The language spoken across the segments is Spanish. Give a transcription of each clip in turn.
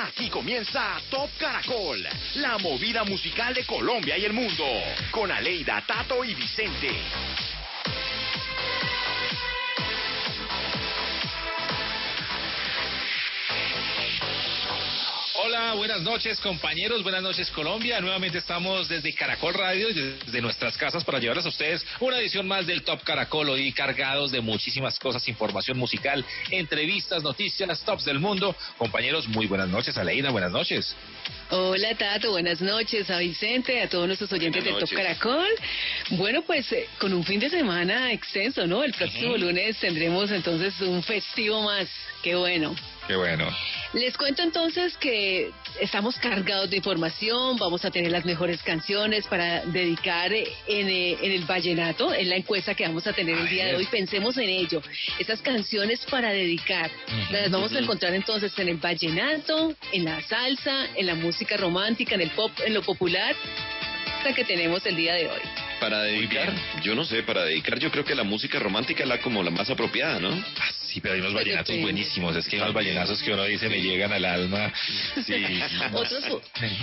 Aquí comienza Top Caracol, la movida musical de Colombia y el mundo, con Aleida, Tato y Vicente. Hola, buenas noches compañeros, buenas noches Colombia. Nuevamente estamos desde Caracol Radio y desde nuestras casas para llevarles a ustedes una edición más del Top Caracol, hoy cargados de muchísimas cosas, información musical, entrevistas, noticias, tops del mundo. Compañeros, muy buenas noches. Aleida, buenas noches. Hola Tato, buenas noches a Vicente, a todos nuestros oyentes del Top Caracol. Bueno, pues eh, con un fin de semana extenso, ¿no? El próximo lunes tendremos entonces un festivo más. Qué bueno. Qué bueno. Les cuento entonces que estamos cargados de información, vamos a tener las mejores canciones para dedicar en, eh, en el vallenato, en la encuesta que vamos a tener el día de hoy. Pensemos en ello. Esas canciones para dedicar las vamos a encontrar entonces en el vallenato, en la salsa, en la música romántica, en el pop, en lo popular que tenemos el día de hoy. Para dedicar, yo no sé, para dedicar yo creo que la música romántica es la como la más apropiada, ¿no? Ah, sí, pero hay unos vallenatos buenísimos, es que hay unos vallenatos que uno dice me llegan al alma. Sí. otros,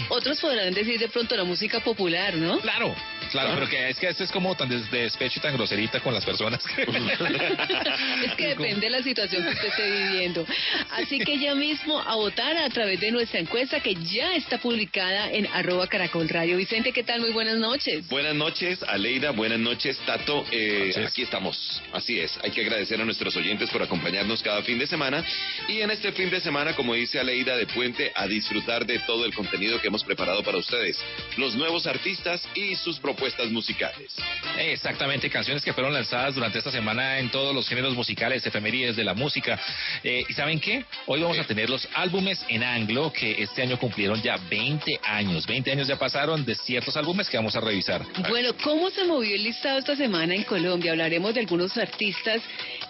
otros podrán decir de pronto la música popular, ¿no? Claro, claro, pero que es que este es como tan de despecho y tan groserita con las personas. es que depende de la situación que usted esté viviendo. Así que ya mismo a votar a través de nuestra encuesta que ya está publicada en arroba caracol radio. Vicente, ¿qué tal? Muy buenas noches. Buenas noches, Aleida. Buenas noches, Tato. Eh, aquí estamos. Así es. Hay que agradecer a nuestros oyentes por acompañarnos cada fin de semana. Y en este fin de semana, como dice Aleida de Puente, a disfrutar de todo el contenido que hemos preparado para ustedes. Los nuevos artistas y sus propuestas musicales. Exactamente, canciones que fueron lanzadas durante esta semana en todos los géneros musicales, efemérides de la música. Eh, ¿Y saben qué? Hoy vamos a tener los álbumes en anglo que este año cumplieron ya 20 años. 20 años ya pasaron de ciertos álbumes que vamos a revisar. Bueno, ¿cómo se movió el listado esta semana en Colombia? Hablaremos de algunos artistas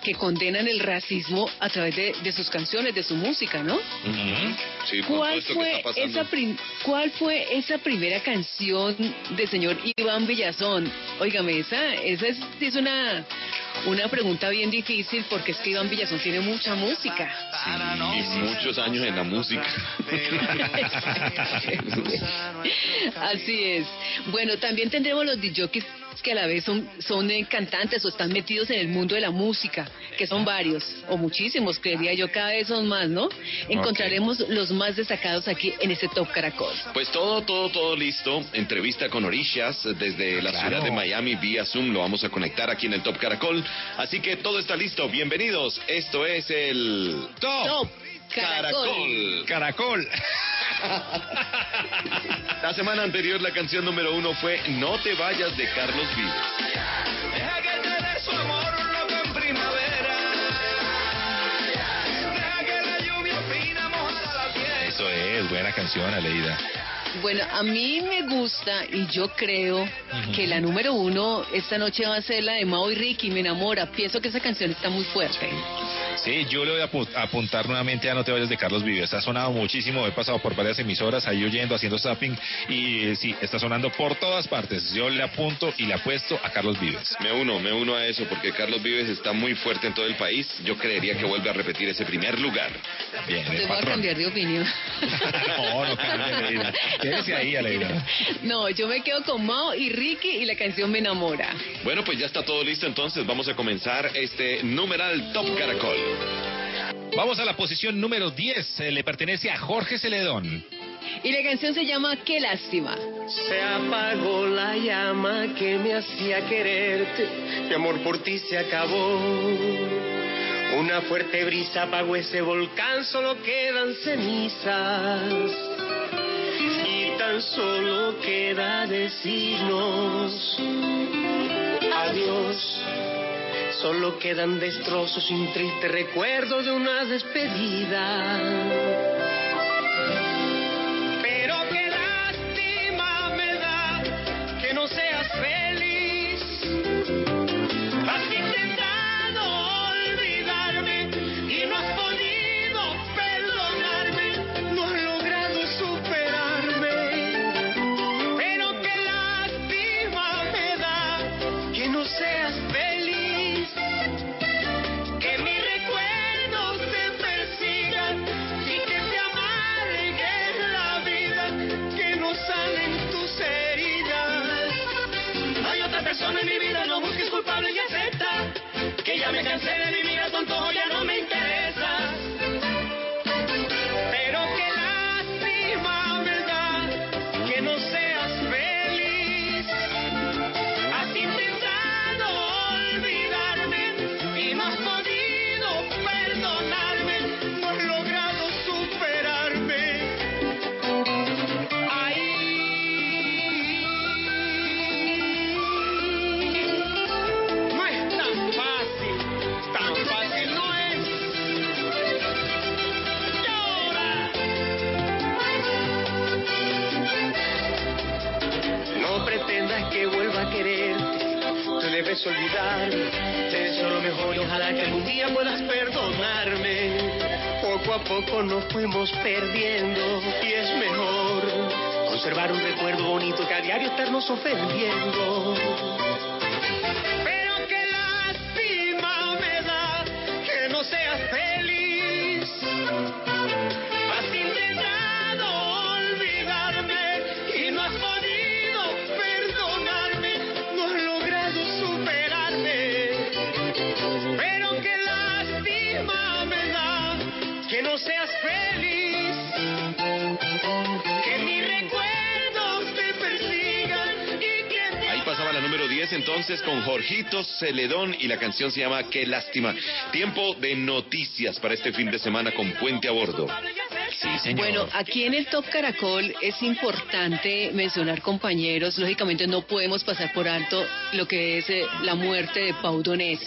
que condenan el racismo a través de, sus canciones, de su música, ¿no? ¿Cuál, fue esa ¿Cuál fue esa primera canción del señor Iván Villazón? Óigame, esa, esa es, una, una pregunta bien difícil porque es que Iván Villazón tiene mucha música. y muchos años en la música. Así es. Bueno, también tendremos los DJs que a la vez son, son eh, cantantes o están metidos en el mundo de la música, que son varios, o muchísimos, creería yo, cada vez son más, ¿no? Encontraremos los más destacados aquí en este Top Caracol. Pues todo, todo, todo listo. Entrevista con Orishas desde la ciudad de Miami vía Zoom. Lo vamos a conectar aquí en el Top Caracol. Así que todo está listo. Bienvenidos. Esto es el Top, Caracol. Caracol. La semana anterior la canción número uno fue No te vayas de Carlos Vives. Deja que te dé su amor loco en primavera. Deja que la lluvia fina moja la piel. Eso es, buena canción, Aleida. Bueno, a mí me gusta y yo creo que la número uno esta noche va a ser la de Mao y Ricky, me enamora. Pienso que esa canción está muy fuerte. Sí, yo le voy a apuntar nuevamente a No te vayas de Carlos Vives. Ha sonado muchísimo, he pasado por varias emisoras ahí oyendo, haciendo zapping y eh, sí, está sonando por todas partes. Yo le apunto y le apuesto a Carlos Vives. Me uno, me uno a eso porque Carlos Vives está muy fuerte en todo el país. Yo creería que vuelve a repetir ese primer lugar. Bien, Te voy a cambiar de opinión. no, no cambie, Quédese ahí, Aleida. No, yo me quedo con Mao y Ricky y la canción me enamora. Bueno, pues ya está todo listo, entonces vamos a comenzar este numeral Top Caracol. Vamos a la posición número 10. le pertenece a Jorge Celedón. Y la canción se llama Qué lástima. Se apagó la llama que me hacía quererte. Mi amor por ti se acabó. Una fuerte brisa apagó ese volcán, solo quedan cenizas. Tan solo queda decirnos adiós. Solo quedan destrozos y un triste recuerdo de una despedida. Olvidar. Te deseo lo mejor y ojalá que algún día puedas perdonarme. Poco a poco nos fuimos perdiendo y es mejor conservar un recuerdo bonito que a diario estarnos ofendiendo. Entonces con Jorgito Celedón y la canción se llama Qué lástima. Tiempo de noticias para este fin de semana con Puente a Bordo. Bueno, aquí en el Top Caracol es importante mencionar, compañeros, lógicamente no podemos pasar por alto lo que es eh, la muerte de Pau Donés,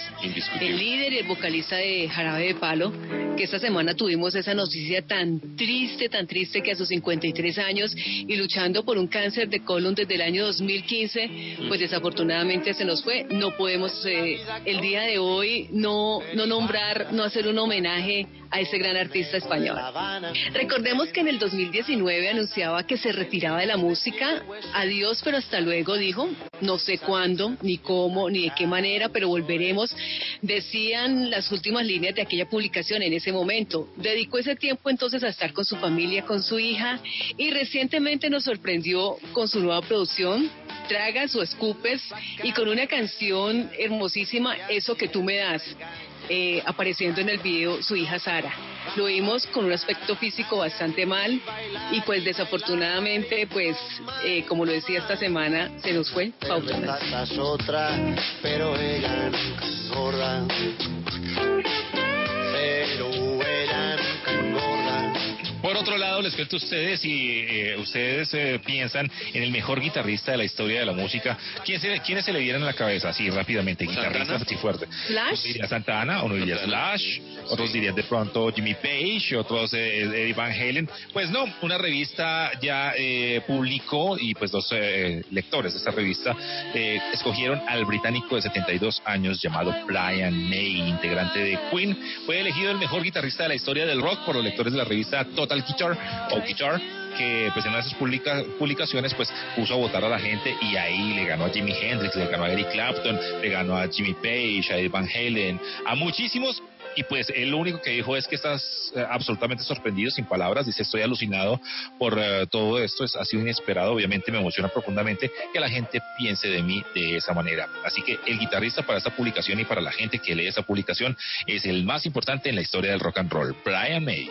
el líder y el vocalista de Jarabe de Palo, que esta semana tuvimos esa noticia tan triste, tan triste que a sus 53 años y luchando por un cáncer de colon desde el año 2015, pues desafortunadamente se nos fue. No podemos eh, el día de hoy no, no nombrar, no hacer un homenaje a ese gran artista español. Recordemos que en el 2019 anunciaba que se retiraba de la música. Adiós, pero hasta luego, dijo. No sé cuándo, ni cómo, ni de qué manera, pero volveremos. Decían las últimas líneas de aquella publicación en ese momento. Dedicó ese tiempo entonces a estar con su familia, con su hija, y recientemente nos sorprendió con su nueva producción, Tragas o Escupes, y con una canción hermosísima, Eso que tú me das. Eh, apareciendo en el video su hija Sara. Lo vimos con un aspecto físico bastante mal y pues desafortunadamente pues eh, como lo decía esta semana se nos fue Pauta. Por otro lado, les cuento a ustedes, si eh, ustedes eh, piensan en el mejor guitarrista de la historia de la música, ¿quién se, ¿quiénes se le dieron a la cabeza? Así rápidamente, guitarristas así fuerte. Slash. diría Santana, uno diría Slash, otros dirían de pronto Jimmy Page, otros eh, Eddie Van Halen. Pues no, una revista ya publicó y pues dos lectores de esa revista escogieron al británico de 72 años llamado Brian May, integrante de Queen. Fue elegido el mejor guitarrista de la historia del rock por los lectores de la revista Total Guitar o Guitar que pues en de sus publicaciones pues puso a votar a la gente y ahí le ganó a Jimi Hendrix, le ganó a Eric Clapton, le ganó a Jimmy Page, a Eddie Van Halen, a muchísimos y pues él lo único que dijo es que estás eh, absolutamente sorprendido, sin palabras, dice estoy alucinado por eh, todo esto, es, ha sido inesperado, obviamente me emociona profundamente que la gente piense de mí de esa manera. Así que el guitarrista para esta publicación y para la gente que lee esta publicación es el más importante en la historia del rock and roll, Brian May.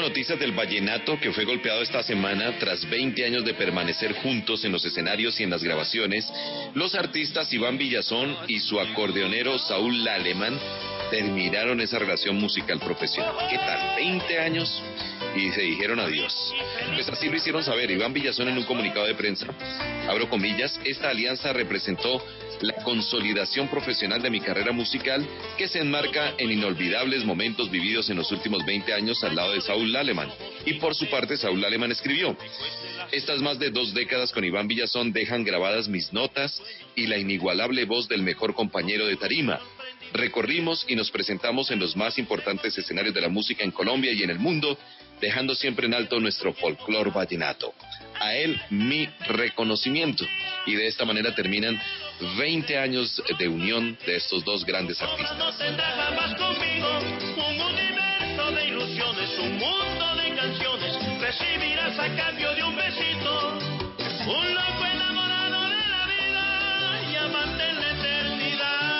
Noticias del vallenato que fue golpeado esta semana tras 20 años de permanecer juntos en los escenarios y en las grabaciones. Los artistas Iván Villazón y su acordeonero Saúl Alemán terminaron esa relación musical profesional. ¿Qué tal? 20 años y se dijeron adiós. Pues así lo hicieron saber Iván Villazón en un comunicado de prensa. Abro comillas, esta alianza representó la consolidación profesional de mi carrera musical que se enmarca en inolvidables momentos vividos en los últimos 20 años al lado de Saúl Aleman. Y por su parte, Saúl Aleman escribió, estas más de dos décadas con Iván Villazón dejan grabadas mis notas y la inigualable voz del mejor compañero de tarima. Recorrimos y nos presentamos en los más importantes escenarios de la música en Colombia y en el mundo, dejando siempre en alto nuestro folclor vallenato. A él mi reconocimiento. Y de esta manera terminan 20 años de unión de estos dos grandes artistas. Un mundo de canciones, recibirás a cambio de un besito, un loco enamorado de la vida y amante en la eternidad.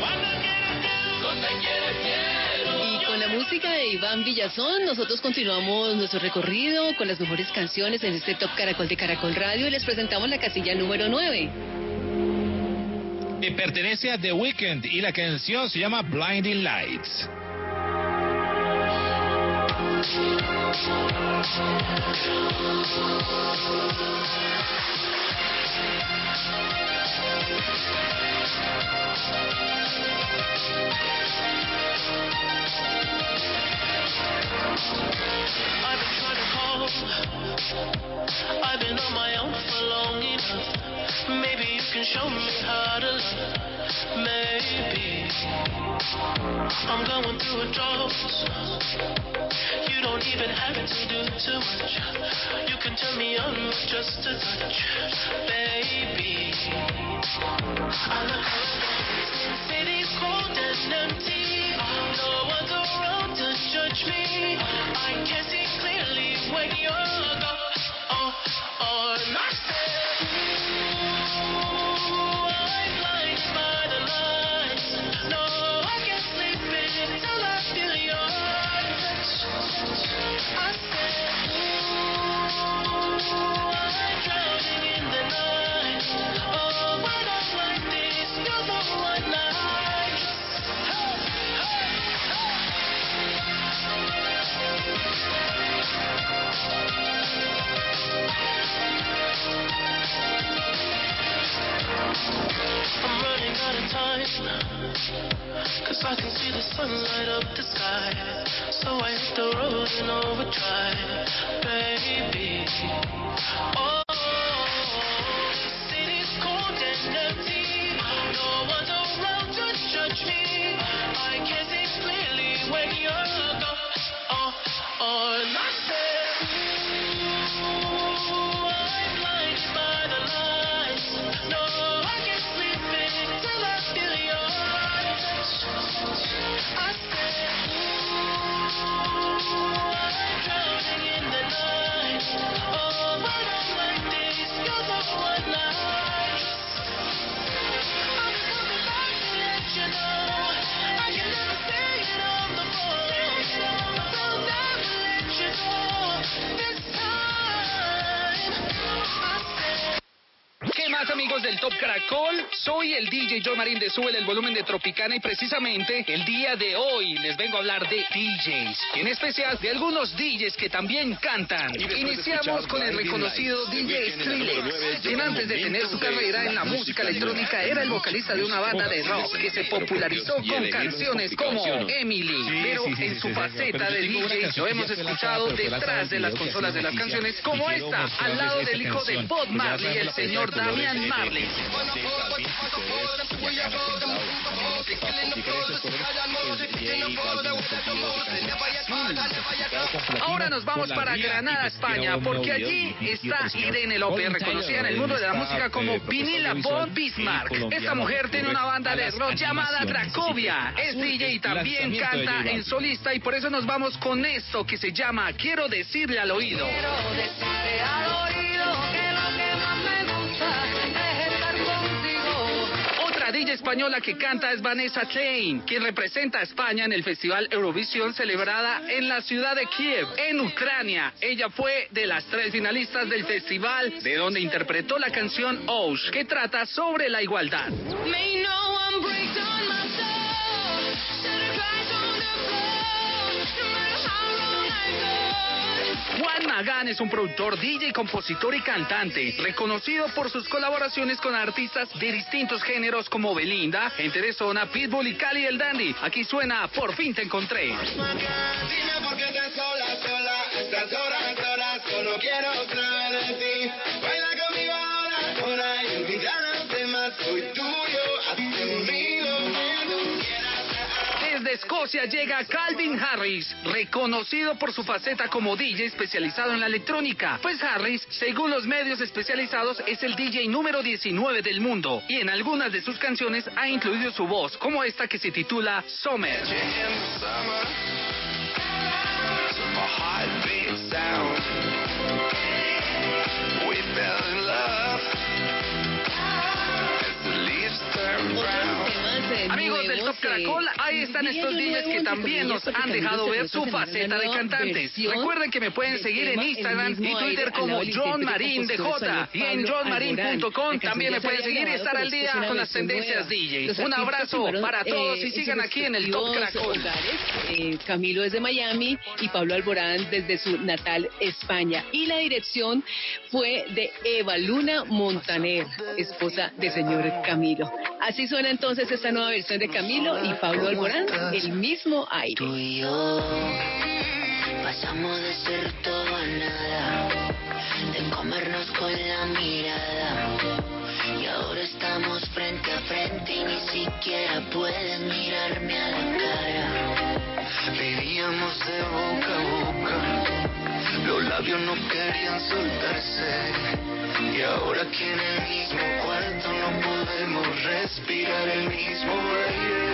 Cuando quieras quiero, donde quieres quiero. Y con la música de Iván Villazón, nosotros continuamos nuestro recorrido con las mejores canciones en este Top Caracol de Caracol Radio y les presentamos la casilla número 9 pertenece a The Weeknd y la canción se llama Blinding Lights. I've been on my own for long enough. Maybe you can show me how to love. Maybe I'm going through a drought. You don't even have to do too much. You can me just a touch, baby. I cold and empty. No one's around to judge me. I can see clearly when you're gone. Oh, oh, Cause I can see the sun light up the sky. So I hit the road in overdrive, baby. Oh, city's cold and empty. No one's around to judge me. I can see clearly when you're gone. Oh, oh, amigos del Top Caracol? Soy el DJ John Marín de Sube el volumen de Tropicana y precisamente el día de hoy les vengo a hablar de DJs, en especial de algunos DJs que también cantan. Iniciamos con el reconocido DJ Skrillex, quien antes de tener su carrera en la música electrónica era el vocalista de una banda de rock que se popularizó con canciones como Emily, pero en su faceta de DJ lo hemos escuchado detrás de las consolas de las canciones como esta, al lado del hijo de Bob Marley, el señor Damian Ahora nos vamos para Granada, España, porque allí está Irene López, reconocida en el mundo de la música como Vinila Bob Bismarck. Esta mujer tiene una banda de rock llamada Dracovia. Es DJ y también canta en solista y por eso nos vamos con esto que se llama Quiero decirle al oído. Quiero decirle al oído española que canta es Vanessa Klein, quien representa a España en el Festival Eurovisión celebrada en la ciudad de Kiev, en Ucrania. Ella fue de las tres finalistas del festival, de donde interpretó la canción Osh, que trata sobre la igualdad. Juan Magán es un productor, DJ, compositor y cantante, reconocido por sus colaboraciones con artistas de distintos géneros como Belinda, Gente de Zona, Pitbull y Cali el Dandy. Aquí suena Por fin te encontré. Escocia llega Calvin Harris, reconocido por su faceta como DJ especializado en la electrónica. Pues Harris, según los medios especializados, es el DJ número 19 del mundo y en algunas de sus canciones ha incluido su voz, como esta que se titula Summer. Amigos del Top Caracol, ahí están estos DJs que también nos han dejado ver su faceta de cantantes. Recuerden que me pueden seguir en Instagram y Twitter como John Marín de J y en johnmarin.com también me pueden seguir y estar al día con las tendencias DJs. Un abrazo para todos y sigan aquí en el Top Caracol. Eh, Camilo desde Miami y Pablo Alborán desde su natal España. Y la dirección fue de Eva Luna Montaner, esposa del señor Camilo. Así suena entonces esta nueva versión de Camilo y Pablo Alborán, el mismo aire. Tú y yo pasamos de ser todo a nada, de comernos con la mirada. Y ahora estamos frente a frente y ni siquiera puedes mirarme a la cara. Vivíamos de boca a boca los labios no querían soltarse. Y ahora aquí en el mismo cuarto no podemos respirar el mismo aire.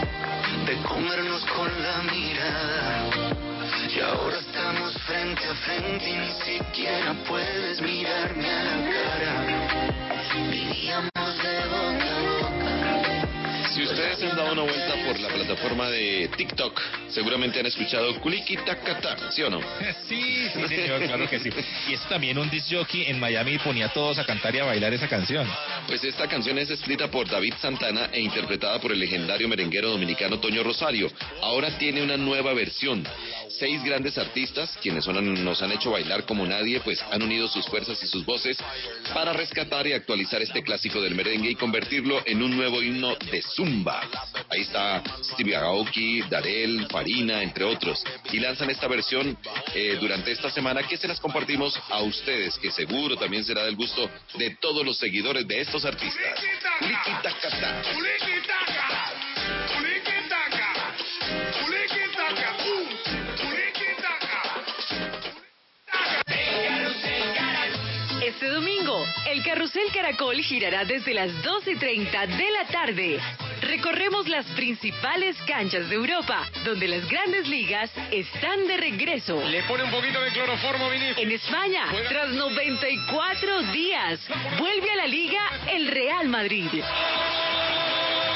de comernos con la mirada. Y ahora estamos frente a frente y ni siquiera puedes mirarme a la cara. Vivíamos de boca. Si ustedes han dado una vuelta por la plataforma de TikTok, seguramente han escuchado Kuliki Takata, ¿sí o no? Sí, sí, señor, claro que sí. Y es también un disc jockey en Miami ponía a todos a cantar y a bailar esa canción. Pues esta canción es escrita por David Santana e interpretada por el legendario merenguero dominicano Toño Rosario. Ahora tiene una nueva versión. Seis grandes artistas, quienes son- nos han hecho bailar como nadie, pues han unido sus fuerzas y sus voces para rescatar y actualizar este clásico del merengue y convertirlo en un nuevo himno de zumba. Ahí está Stevie Aoki, Darel, Farina, entre otros. Y lanzan esta versión eh, durante esta semana que se las compartimos a ustedes, que seguro también será del gusto de todos los seguidores de estos artistas. Este domingo, el Carrusel Caracol girará desde las 12 y 30 de la tarde. Recorremos las principales canchas de Europa, donde las grandes ligas están de regreso. Le pone un poquito de cloroformo, Vinicius. En España, tras 94 días, vuelve a la liga el Real Madrid.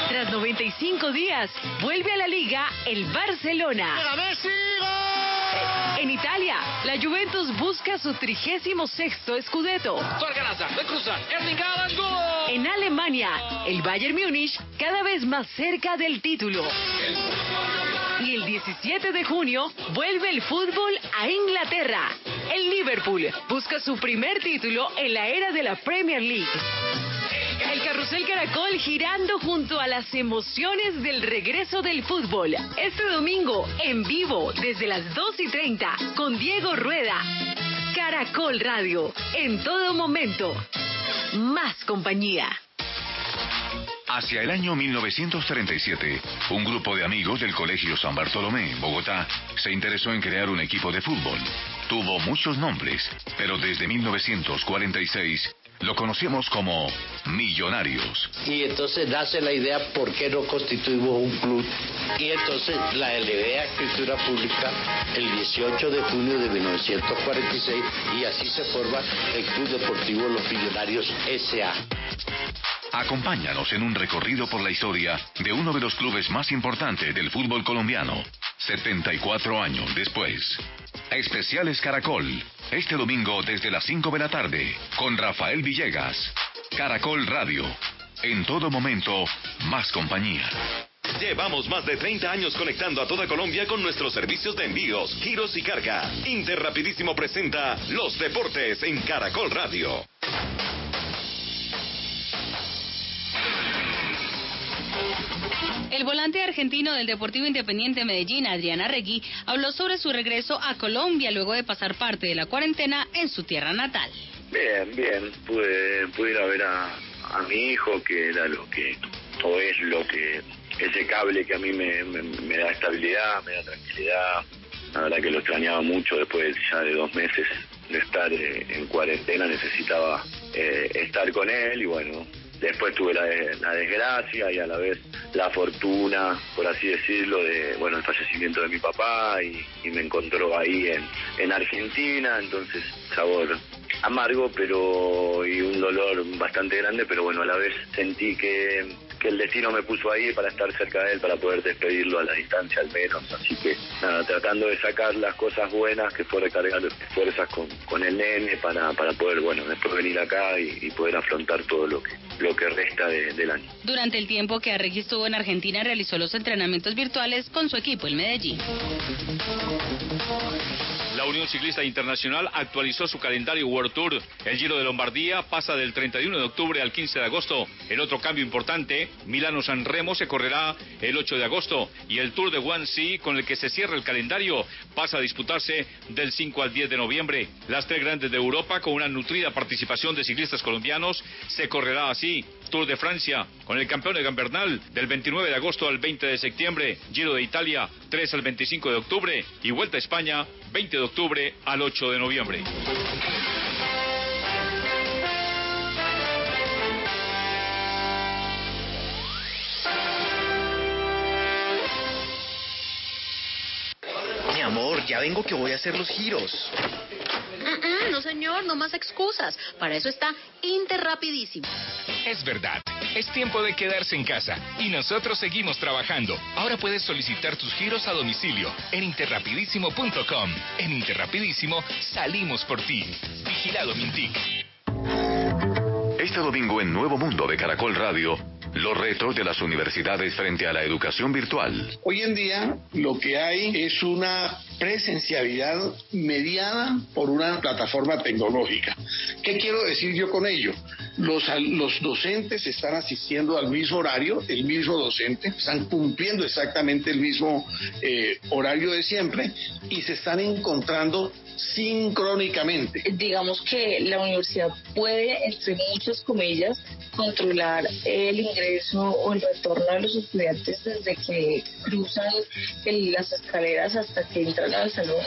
Tras 95 días, vuelve a la liga el Barcelona. En Italia, la Juventus busca su 36 Scudetto. En Alemania, el Bayern Múnich cada vez más cerca del título. Y el 17 de junio vuelve el fútbol a Inglaterra. El Liverpool busca su primer título en la era de la Premier League. El carrusel caracol girando junto a las emociones del regreso del fútbol. Este domingo, en vivo, desde las 2 y 30, con Diego Rueda. Caracol Radio, en todo momento. Más compañía. Hacia el año 1937, un grupo de amigos del Colegio San Bartolomé en Bogotá se interesó en crear un equipo de fútbol. Tuvo muchos nombres, pero desde 1946 lo conocemos como Millonarios. Y entonces nace la idea, ¿por qué no constituimos un club? Y entonces la LBA Escritura Pública el 18 de junio de 1946 y así se forma el Club Deportivo Los Millonarios S.A. Acompáñanos en un recorrido por la historia de uno de los clubes más importantes del fútbol colombiano, 74 años después. Especiales Caracol, este domingo desde las 5 de la tarde, con Rafael Villegas. Caracol Radio, en todo momento, más compañía. Llevamos más de 30 años conectando a toda Colombia con nuestros servicios de envíos, giros y carga. Interrapidísimo presenta Los Deportes en Caracol Radio. El volante argentino del Deportivo Independiente Medellín, Adrián Arregui, habló sobre su regreso a Colombia luego de pasar parte de la cuarentena en su tierra natal. Bien, bien. Pude, pude ir a ver a, a mi hijo, que era lo que, o es lo que, ese cable que a mí me, me, me da estabilidad, me da tranquilidad. La verdad que lo extrañaba mucho después ya de dos meses de estar eh, en cuarentena, necesitaba eh, estar con él y bueno, después tuve la, desgracia y a la vez la fortuna, por así decirlo, de bueno el fallecimiento de mi papá y, y me encontró ahí en, en Argentina, entonces sabor amargo pero y un dolor bastante grande, pero bueno, a la vez sentí que el destino me puso ahí para estar cerca de él, para poder despedirlo a la distancia al menos. Así que nada, tratando de sacar las cosas buenas, que fue recargar fuerzas con, con el nene para, para poder, bueno, después venir acá y, poder afrontar todo lo que, lo que resta del año. Durante el tiempo que Arregui estuvo en Argentina, realizó los entrenamientos virtuales con su equipo, el Medellín. Unión Ciclista Internacional actualizó su calendario World Tour. El Giro de Lombardía pasa del 31 de octubre al 15 de agosto. El otro cambio importante, Milano-San Remo se correrá el 8 de agosto y el Tour de Guangxi, con el que se cierra el calendario, pasa a disputarse del 5 al 10 de noviembre. Las tres grandes de Europa, con una nutrida participación de ciclistas colombianos, se correrá así. Tour de Francia, con el campeón de Gambernal, del 29 de agosto al 20 de septiembre. Giro de Italia, 3 al 25 de octubre. Y Vuelta a España, 20 de octubre al 8 de noviembre. Mi amor, ya vengo que voy a hacer los giros. no, señor, no más excusas. Para eso está Interrapidísimo. Es verdad. Es tiempo de quedarse en casa y nosotros seguimos trabajando. Ahora puedes solicitar tus giros a domicilio en interrapidísimo.com. En Interrapidísimo salimos por ti. Vigilado Mintic. Este domingo en Nuevo Mundo de Caracol Radio los retos de las universidades frente a la educación virtual. Hoy en día lo que hay es una presencialidad mediada por una plataforma tecnológica. ¿Qué quiero decir yo con ello? Los, los docentes están asistiendo al mismo horario, el mismo docente, están cumpliendo exactamente el mismo eh, horario de siempre y se están encontrando sincrónicamente. Digamos que la universidad puede, entre muchas comillas, controlar el ingreso o el retorno de los estudiantes desde que cruzan las escaleras hasta que entran al salón.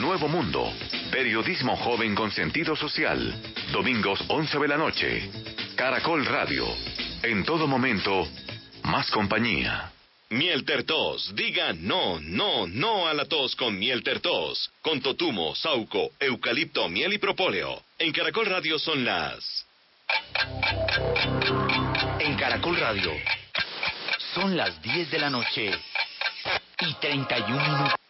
Nuevo Mundo, periodismo joven con sentido social, domingos 11 de la noche, Caracol Radio, en todo momento, más compañía. Miel Tertos. Diga no, no, no a la tos con Miel Tertos. Con totumo, sauco, eucalipto, miel y propóleo. En Caracol Radio son las... En Caracol Radio son las 10 de la noche y 31 minutos.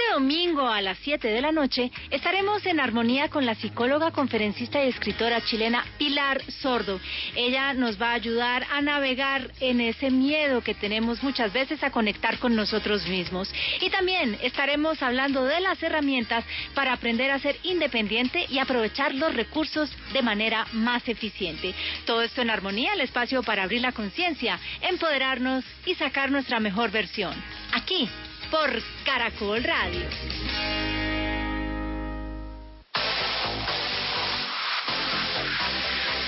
Este domingo a las 7 de la noche estaremos en armonía con la psicóloga, conferencista y escritora chilena Pilar Sordo. Ella nos va a ayudar a navegar en ese miedo que tenemos muchas veces a conectar con nosotros mismos. Y también estaremos hablando de las herramientas para aprender a ser independiente y aprovechar los recursos de manera más eficiente. Todo esto en armonía, el espacio para abrir la conciencia, empoderarnos y sacar nuestra mejor versión. Aquí por Caracol Radio.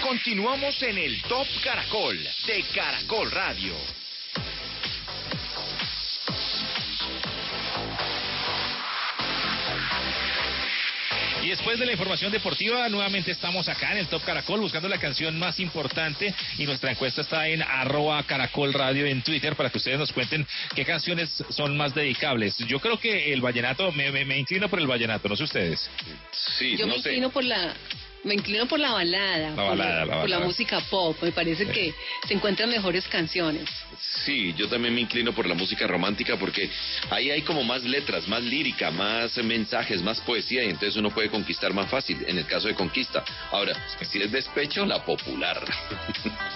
Continuamos en el Top Caracol de Caracol Radio. Y después de la información deportiva, nuevamente estamos acá en el Top Caracol buscando la canción más importante y nuestra encuesta está en arroba caracol radio en Twitter para que ustedes nos cuenten qué canciones son más dedicables. Yo creo que el vallenato, me, me, inclino por el vallenato, no sé ustedes. Sí, Yo me inclino por la me inclino por la balada, por, la, música pop. Me parece que se encuentran mejores canciones. Sí, yo también me inclino por la música romántica porque ahí hay como más letras, más lírica, más mensajes, más poesía y entonces uno puede conquistar más fácil en el caso de conquista. Ahora, si es despecho, la popular.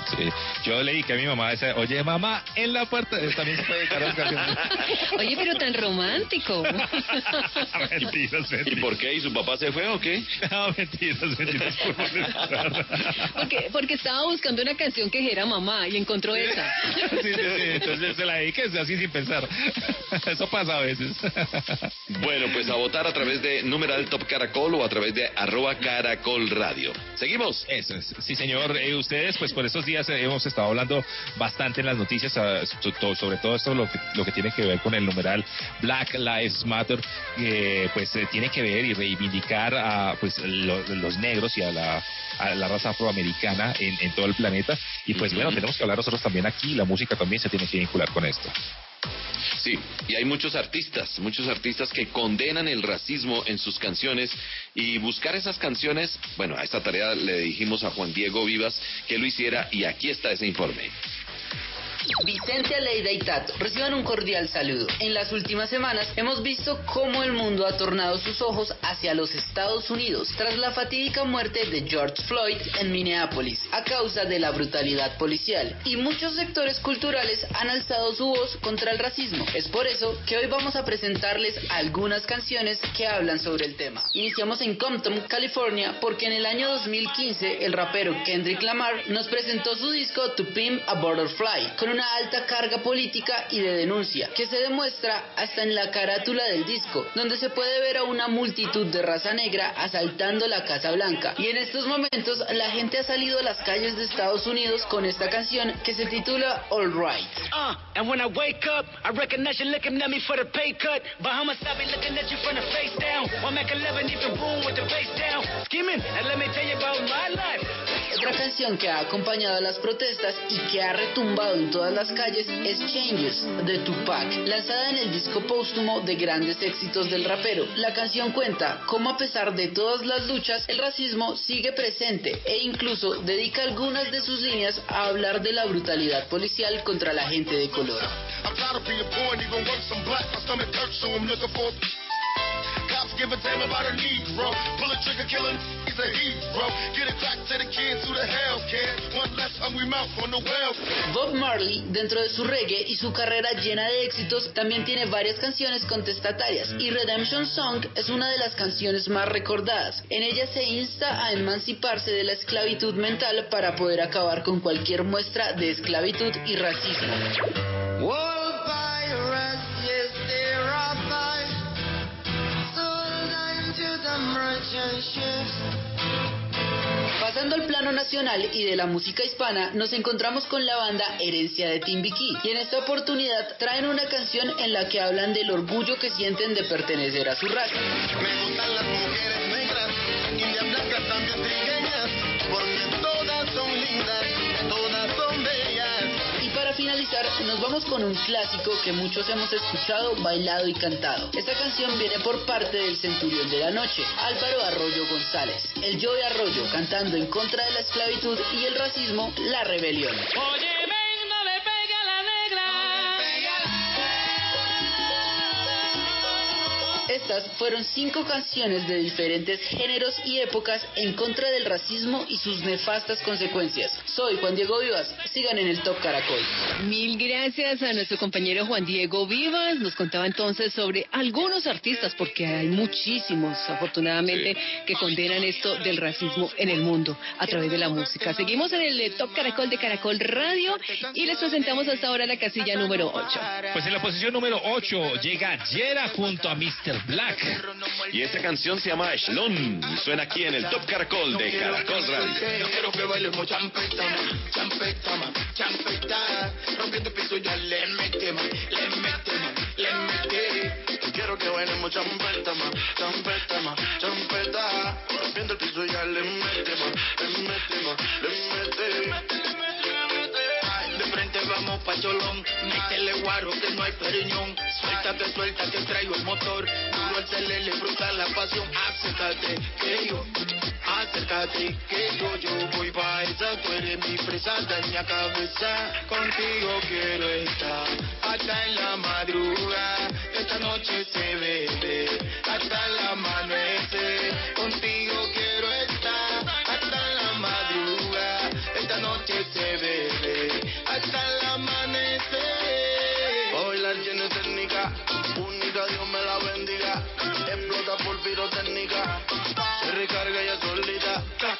Sí. Yo leí que a mi mamá dice, oye mamá, en la puerta también se puede dedicar las canciones. Oye, pero tan romántico. ¿Y por qué? ¿Y su papá se fue o qué? No, mentiras, mentiras. Gracias por molestar. Porque, porque estaba buscando una canción que era mamá y encontró esa. Sí, sí, sí. Entonces se la dediqué así sin pensar. Eso pasa a veces. Bueno, pues a votar a través de numeral Top Caracol o a través de arroba Caracol Radio. ¿Seguimos? Eso es. Sí, señor. Eh, ustedes, pues por estos días eh, hemos estado hablando bastante en las noticias ah, so- sobre todo esto lo que, lo que tiene que ver con el numeral Black Lives Matter, eh, pues eh, tiene que ver y reivindicar a pues lo- los negros y a la, a la raza afroamericana en, en todo el planeta. Y pues bueno, tenemos que hablar nosotros también aquí, la música también se tiene que vincular con esto. Sí, y hay muchos artistas, muchos artistas que condenan el racismo en sus canciones y buscar esas canciones, bueno, a esta tarea le dijimos a Juan Diego Vivas que lo hiciera y aquí está ese informe. Vicente Aleida y Tato, reciban un cordial saludo. En las últimas semanas hemos visto cómo el mundo ha tornado sus ojos hacia los Estados Unidos tras la fatídica muerte de George Floyd en Minneapolis a causa de la brutalidad policial. Y muchos sectores culturales han alzado su voz contra el racismo. Es por eso que hoy vamos a presentarles algunas canciones que hablan sobre el tema. Iniciamos en Compton, California, porque en el año 2015 el rapero Kendrick Lamar nos presentó su disco To Pimp a Butterfly con una alta carga política y de denuncia que se demuestra hasta en la carátula del disco, donde se puede ver a una multitud de raza negra asaltando la Casa Blanca. Y en estos momentos la gente ha salido a las calles de Estados Unidos con esta canción que se titula All Right. Uh, and when I wake up, I recognize you looking at me for the pay cut. Bahamas, I be looking at you from the face down. One Mac 11, even boom with the face down. Skimming, and let me tell you about my life. Otra canción que ha acompañado a las protestas y que ha retumbado en las calles es Changes de Tupac, lanzada en el disco póstumo de grandes éxitos del rapero. La canción cuenta cómo a pesar de todas las luchas, el racismo sigue presente e incluso dedica algunas de sus líneas a hablar de la brutalidad policial contra la gente de color. Cops give a damn about a Negro. Pull a trigger, killing, he's a hero. Get it back to the kids who the hell care. One less hungry mouth on the welfare. Bob Marley, dentro de su reggae y su carrera llena de éxitos, también tiene varias canciones contestatarias y Redemption Song es una de las canciones más recordadas. En ella se insta a emanciparse de la esclavitud mental para poder acabar con cualquier muestra de esclavitud y racismo. Pasando al plano nacional y de la música hispana, nos encontramos con la banda Herencia de Timbiquí y en esta oportunidad traen una canción en la que hablan del orgullo que sienten de pertenecer a su raza. Me gustan las mujeres nos vamos con un clásico que muchos hemos escuchado, bailado y cantado. Esta canción viene por parte del Centurión de la Noche, Álvaro Arroyo González. El Joe Arroyo cantando en contra de la esclavitud y el racismo, La Rebelión. Estas fueron cinco canciones de diferentes géneros y épocas en contra del racismo y sus nefastas consecuencias. Soy Juan Diego Vivas, sigan en el Top Caracol. Mil gracias a nuestro compañero Juan Diego Vivas. Nos contaba entonces sobre algunos artistas, porque hay muchísimos, afortunadamente, que condenan esto del racismo en el mundo a través de la música. Seguimos en el Top Caracol de Caracol Radio y les presentamos hasta ahora la casilla número 8. Pues en la posición número 8 llega Yera junto a Mr. Black. Y esta canción se llama Echelon y suena aquí en el Top Caracol de Caracol Radio. Yo quiero que bailemos champeta, ma, champeta. Rompiendo el piso ya le mete, ma, le mete, ma, le mete. Yo quiero que bailemos champeta, ma, champeta. Rompiendo el piso ya le mete, ma, le mete, ma, le mete. Vamos pa' Cholón, métele guaro que no hay periñón. Suelta que suelta que traigo el motor, duro el celele, brutal la pasión. Acércate que yo, acércate que yo, yo voy pa' esa, tú eres mi presa, daña cabeza. Contigo quiero estar, hasta en la madrugada, esta noche se bebe, hasta el amanecer.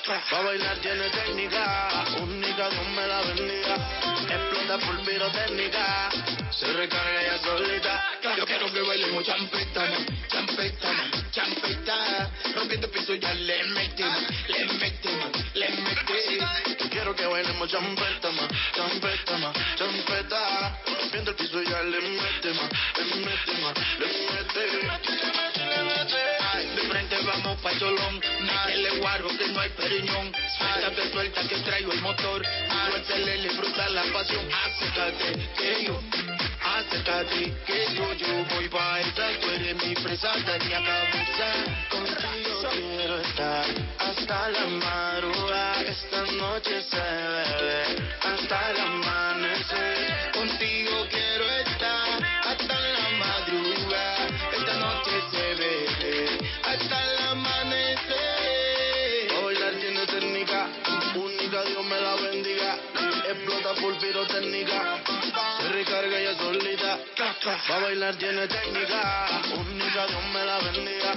Solita. Pa' bailar tiene técnica, única, Dios me la bendiga. Explota por pirotécnica, se recarga ella solita. Yo quiero que bailemos champeta, man, champeta, man, champeta. Rompiendo piso ya le metí, man, le metí, man, le metí. Yo quiero que bailemos champeta, man, champeta, man, champeta. Rompiendo el piso ya le metí, man, le metí, man, le metí. Frente vamos pa' cholón, métele guaro que no hay periñón. Suéltate, suelta que traigo el motor. Suéltale, le fruta la pasión. Acércate, que yo, acércate, que yo, yo voy pa' esa. Tú eres mi presa, mi cabeza. Contigo quiero estar hasta la madrugada. Esta noche se bebe hasta el amanecer. Por pirotécnica, se recarga ella solita. Pa' bailar tiene técnica, única Dios me la bendiga.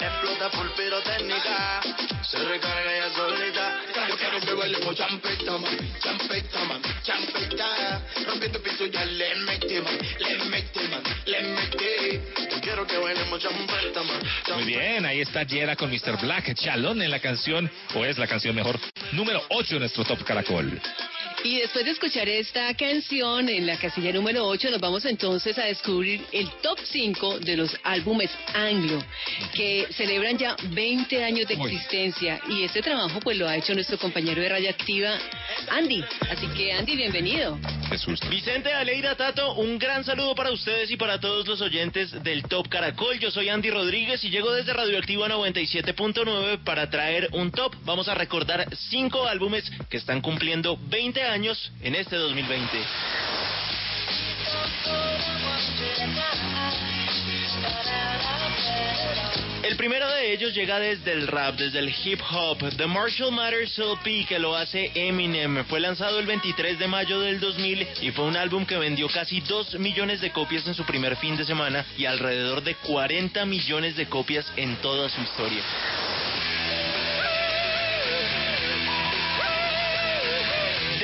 Explota por pirotécnica, se recarga ella solita. Yo quiero que bailemos champeta, man, champeta, man, champeta. Rompiendo el piso ya le metí, man, le metí, man, le metí. Yo quiero que bailemos champeta, man, Muy bien, ahí está Yera con Mr. Black, Chalón en la canción, o es la canción mejor, número 8 en nuestro Top Caracol. Y después de escuchar esta canción en la casilla número 8, nos vamos entonces a descubrir el top 5 de los álbumes anglo, que celebran ya 20 años de existencia. Y este trabajo pues lo ha hecho nuestro compañero de Radioactiva, Andy. Así que Andy, bienvenido. Jesús. Vicente Aleida Tato, un gran saludo para ustedes y para todos los oyentes del Top Caracol. Yo soy Andy Rodríguez y llego desde Radioactiva 97.9 para traer un top. Vamos a recordar cinco álbumes que están cumpliendo 20 años en este 2020. El primero de ellos llega desde el rap, desde el hip hop, The Marshall Matters LP, que lo hace Eminem. Fue lanzado el 23 de mayo del 2000 y fue un álbum que vendió casi 2 millones de copias en su primer fin de semana y alrededor de 40 millones de copias en toda su historia.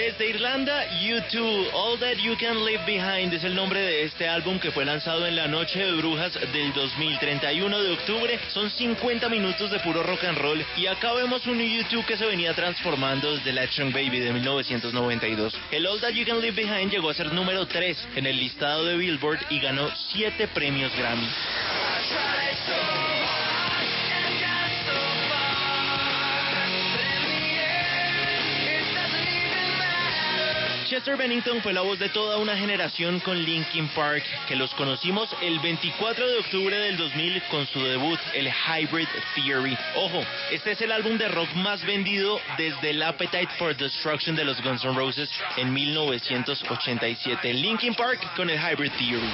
Desde Irlanda, U2, All That You Can Leave Behind es el nombre de este álbum que fue lanzado en la Noche de Brujas del 2031 de octubre. Son 50 minutos de puro rock and roll y acá vemos un U2 que se venía transformando desde la Action Baby de 1992. El All That You Can Leave Behind llegó a ser número 3 en el listado de Billboard y ganó 7 premios Grammy. Chester Bennington fue la voz de toda una generación con Linkin Park, que los conocimos el 24 de octubre del 2000 con su debut, el Hybrid Theory. Ojo, este es el álbum de rock más vendido desde el Appetite for Destruction de los Guns N' Roses en 1987. Linkin Park con el Hybrid Theory.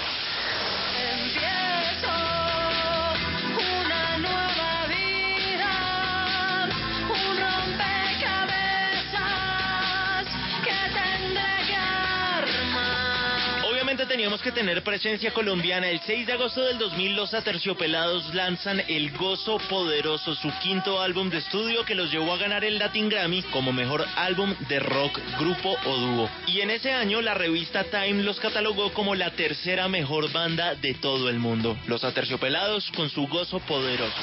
Teníamos que tener presencia colombiana. El 6 de agosto del 2000 los Aterciopelados lanzan El Gozo Poderoso, su quinto álbum de estudio que los llevó a ganar el Latin Grammy como mejor álbum de rock, grupo o dúo. Y en ese año la revista Time los catalogó como la tercera mejor banda de todo el mundo. Los Aterciopelados con su Gozo Poderoso.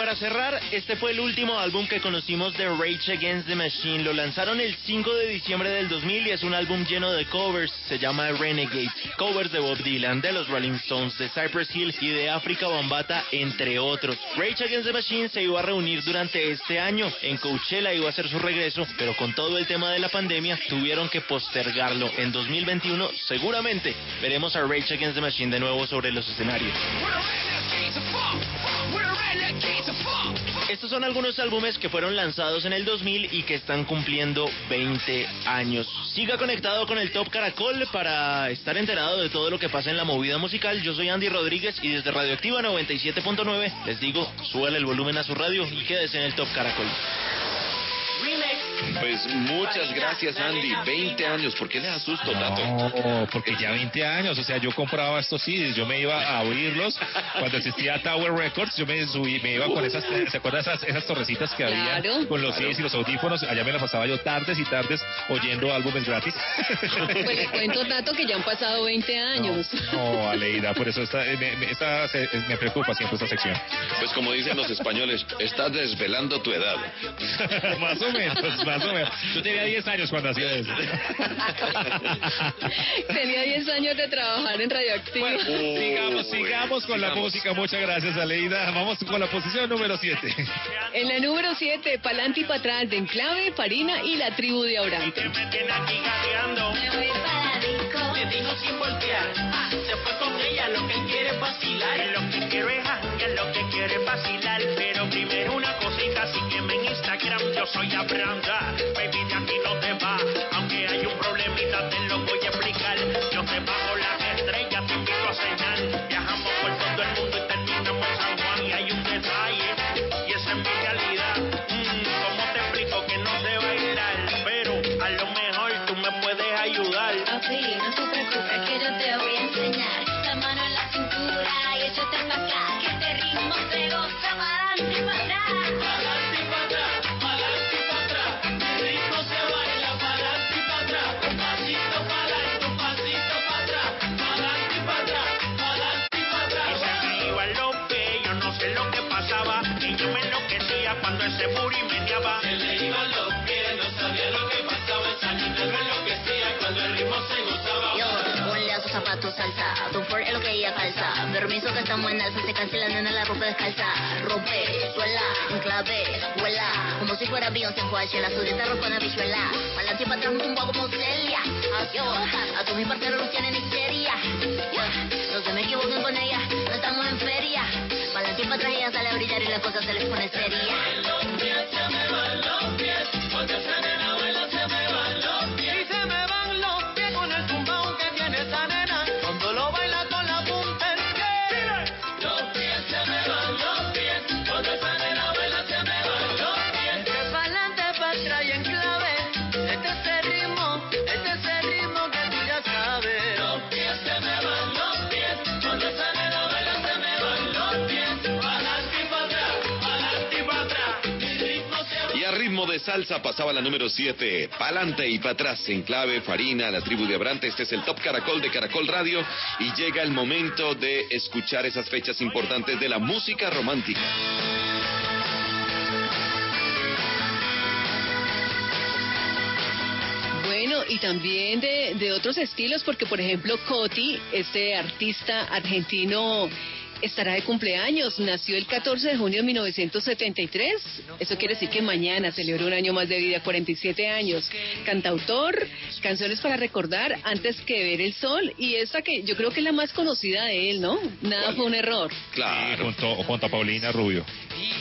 Para cerrar, este fue el último álbum que conocimos de Rage Against the Machine. Lo lanzaron el 5 de diciembre del 2000 y es un álbum lleno de covers. Se llama Renegade. Covers de Bob Dylan, de los Rolling Stones, de Cypress Hill y de África Bambata, entre otros. Rage Against the Machine se iba a reunir durante este año. En Coachella iba a ser su regreso, pero con todo el tema de la pandemia tuvieron que postergarlo. En 2021 seguramente veremos a Rage Against the Machine de nuevo sobre los escenarios. Estos son algunos álbumes que fueron lanzados en el 2000 y que están cumpliendo 20 años. Siga conectado con el Top Caracol para estar enterado de todo lo que pasa en la movida musical. Yo soy Andy Rodríguez y desde Radioactiva 97.9 les digo, súbale el volumen a su radio y quédese en el Top Caracol. Pues muchas gracias, Andy. 20 años. ¿Por qué le asusto, Tato? No, porque ya 20 años. O sea, yo compraba estos CDs, yo me iba a oírlos. Cuando existía Tower Records, yo me subí, me iba con esas, ¿se acuerdan esas, esas torrecitas que había Claro. con los CDs y los audífonos? Allá me la pasaba yo tardes y tardes oyendo álbumes gratis. Pues les cuento, Tato, que ya han pasado 20 años. No, Aleida, por eso esta, me, me- esta me preocupa siempre esta sección. Pues como dicen los españoles, estás desvelando tu edad. más o menos, más o menos. Yo tenía 10 años cuando hacía eso. Tenía 10 años de trabajar en Radioactivo. sigamos, sigamos con la música. Muchas gracias, Aleida. Vamos con la posición número 7. En la número 7, Pa'lante y para atrás de Enclave, Farina y la tribu de Aurante. Le dijo sin voltear, ah, se fue con ella, lo que quiere es vacilar. Lo que quiero es lo que quiere es vacilar. Pero primero una cosita, sígueme en Instagram, yo soy Abranda. Baby, de aquí no te va, aunque hay un problemita, te lo voy a explicar. Yo te bajo las estrellas, te invito a cenar. Viajamos por todo el mundo y terminamos San Juan. Y hay un detalle, y esa es mi realidad. Mm, ¿Cómo te explico que no sé bailar? Pero a lo mejor tú me puedes ayudar. Papi, no te preocupes que yo te voy a enseñar. La mano en la cintura y échate para acá. Que este ritmo se goza para Yo, ponle a tus zapatos salsa, tu for es lo que ella calza. Permiso que estamos en alza, se cansa la nena la ropa descalza. Rompe, suela, enclave, vuela. Como si fuera Beyoncé en Coachella, su dieta ropa una bichuela. Pa'lante y pa' atrás un tumbo como Celia. A tu mi parcero los tienen histeria. No se me equivoquen con ella, no estamos en feria. Pa'lante y pa' atrás ella sale a brillar y la cosa se les pone seria. De salsa pasaba la número 7, pa'lante y para atrás, en clave, Farina, la tribu de Abrante. Este es el Top Caracol de Caracol Radio y llega el momento de escuchar esas fechas importantes de la música romántica. Bueno, y también de, de otros estilos, porque por ejemplo Coti, este artista argentino, estará de cumpleaños. Nació el 14 de junio de 1973. Eso quiere decir que mañana celebra un año más de vida, 47 años. Cantautor, canciones para recordar antes que ver el sol. Y esta que yo creo que es la más conocida de él, ¿no? Nada fue un error. Claro. junto, junto a Paulina Rubio.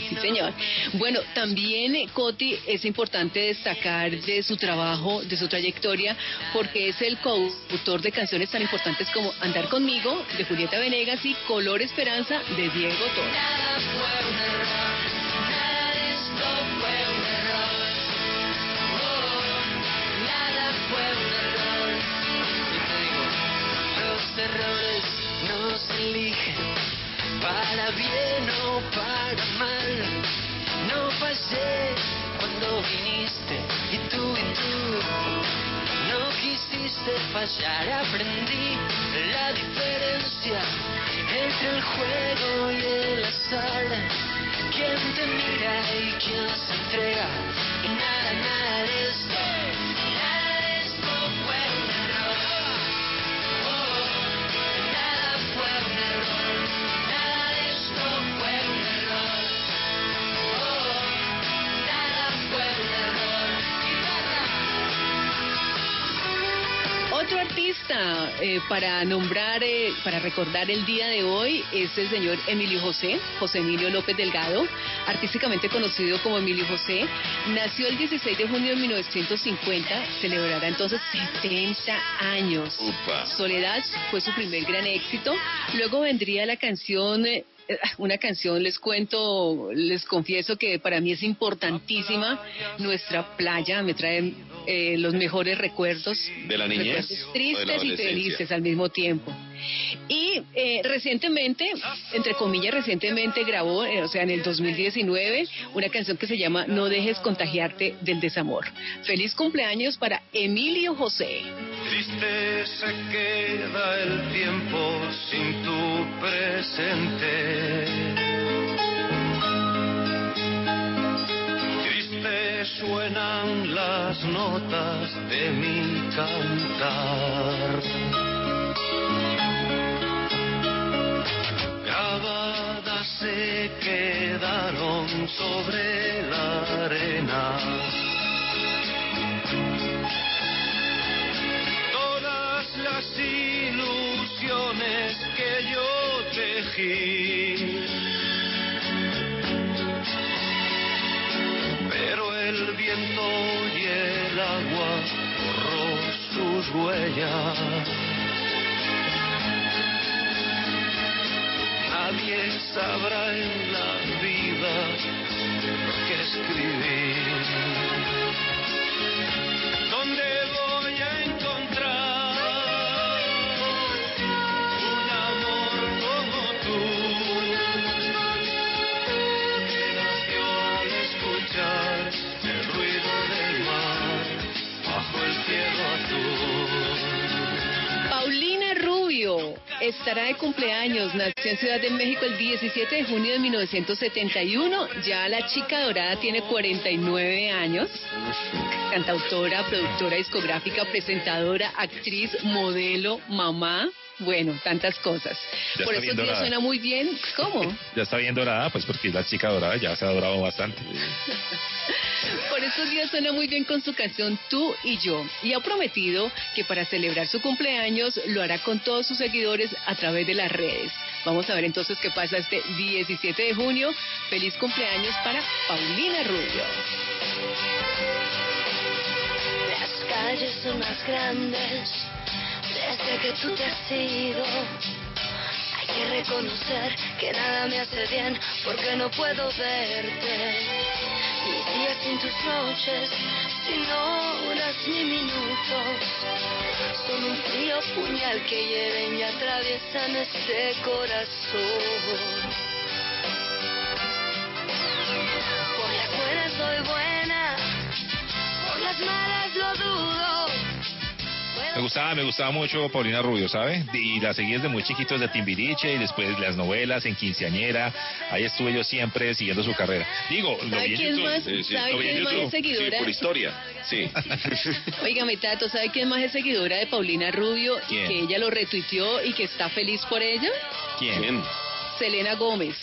Sí, señor. Bueno, también eh, Coti es importante destacar de su trabajo, de su trayectoria, porque es el coautor de canciones tan importantes como Andar conmigo, de Julieta Venegas, y Color Esperanza, de Diego Torres. Errores no se eligen para bien o para mal. No fallé cuando viniste y tú y tú no quisiste fallar. Aprendí la diferencia entre el juego y el azar. Quién te mira y quién se entrega. Y nada, nada de Otro artista eh, para nombrar, eh, para recordar el día de hoy es el señor Emilio José, José Emilio López Delgado, artísticamente conocido como Emilio José. Nació el 16 de junio de 1950, celebrará entonces 70 años. Upa. Soledad fue su primer gran éxito. Luego vendría la canción eh, una canción, les cuento, les confieso que para mí es importantísima. Nuestra playa me trae eh, los mejores recuerdos. ¿De la niñez? Tristes y felices al mismo tiempo. Y eh, recientemente, entre comillas, recientemente grabó, eh, o sea, en el 2019, una canción que se llama No dejes contagiarte del desamor. Feliz cumpleaños para Emilio José. Triste se queda el tiempo sin tu presente. Suenan las notas de mi cantar. Grabadas se quedaron sobre la arena. Todas las ilusiones que yo tejí. Pero el viento y el agua borró sus huellas. Nadie sabrá en la vida que escribir. Estará de cumpleaños. Nació en Ciudad de México el 17 de junio de 1971. Ya la chica dorada tiene 49 años. Cantautora, productora discográfica, presentadora, actriz, modelo, mamá. Bueno, tantas cosas. Ya Por eso días suena muy bien. ¿Cómo? Ya está bien dorada, pues porque la chica dorada ya se ha dorado bastante. Por estos días suena muy bien con su canción Tú y yo. Y ha prometido que para celebrar su cumpleaños lo hará con todos sus seguidores a través de las redes. Vamos a ver entonces qué pasa este 17 de junio. Feliz cumpleaños para Paulina Rubio. Las calles son más grandes desde que tú te has ido. Hay que reconocer que nada me hace bien porque no puedo verte. Días sin tus noches, sin horas ni minutos, son un frío puñal que hieren y atraviesan este corazón. Por las buenas soy buena, por las malas lo dudo. Me gustaba, me gustaba mucho Paulina Rubio, ¿sabe? Y la seguí desde muy chiquito, desde Timbiriche y después las novelas en Quinceañera. Ahí estuve yo siempre siguiendo su carrera. Digo, lo ¿Sabe vi en YouTube. más- Sí, sí. sabe quién más YouTube. es seguidora? Sí, por historia. Sí. Oígame, Tato, ¿sabe quién más es seguidora de Paulina Rubio? ¿Quién? Que ella lo retuiteó y que está feliz por ella. ¿Quién? Selena Gómez.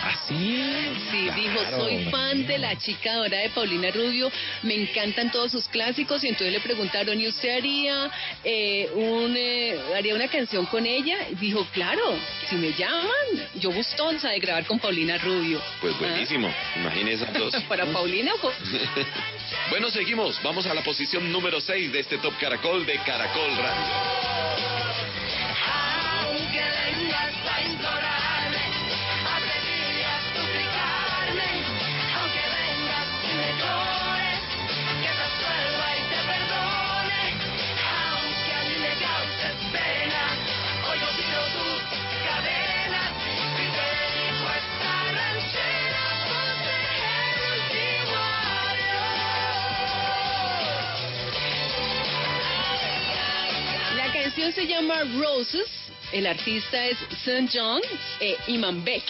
¿Ah, sí? Sí, Claro, dijo, soy fan de la chica dorada de Paulina Rubio, me encantan todos sus clásicos y entonces le preguntaron, ¿y usted haría, eh, un, eh, haría una canción con ella? Y dijo, claro, si me llaman, yo gustosa de grabar con Paulina Rubio. Pues buenísimo. Imagínese esas dos. Ah, ¿Para Paulina con- bueno, seguimos. Vamos a la posición número 6 de este Top Caracol de Caracol Radio. Se llama Roses, el artista es St. John e Iman Beck.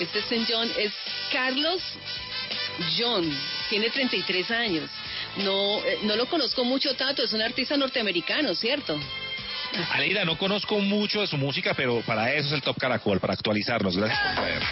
Este St. John es Carlos John, tiene 33 años. No, eh, no lo conozco mucho, Tato, es un artista norteamericano, ¿cierto? Aleida, no conozco mucho de su música, pero para eso es el Top Caracol, para actualizarnos. Gracias por traer.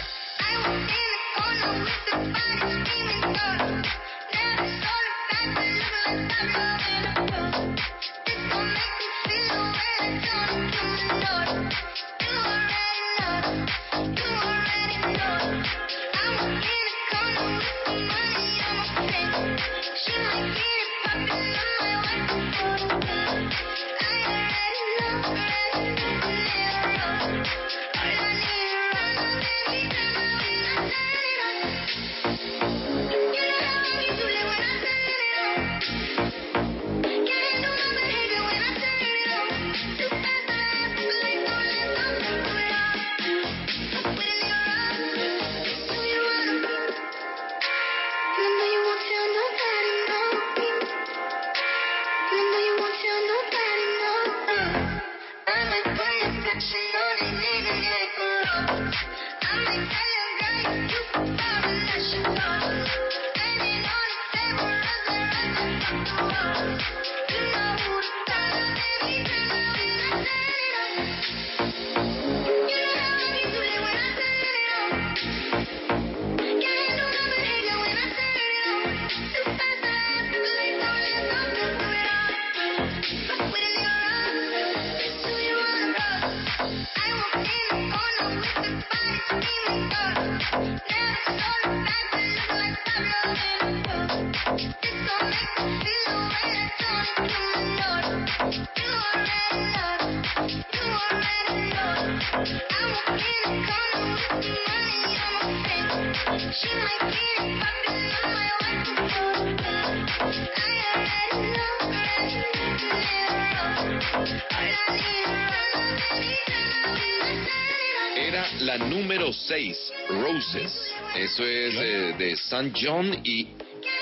Eso es eh, de San John y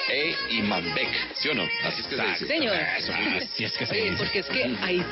E. y Manbeck, ¿sí o no? Así es que se dice. Señor. Eso, muy bien. Así es que se dice. porque es que hay,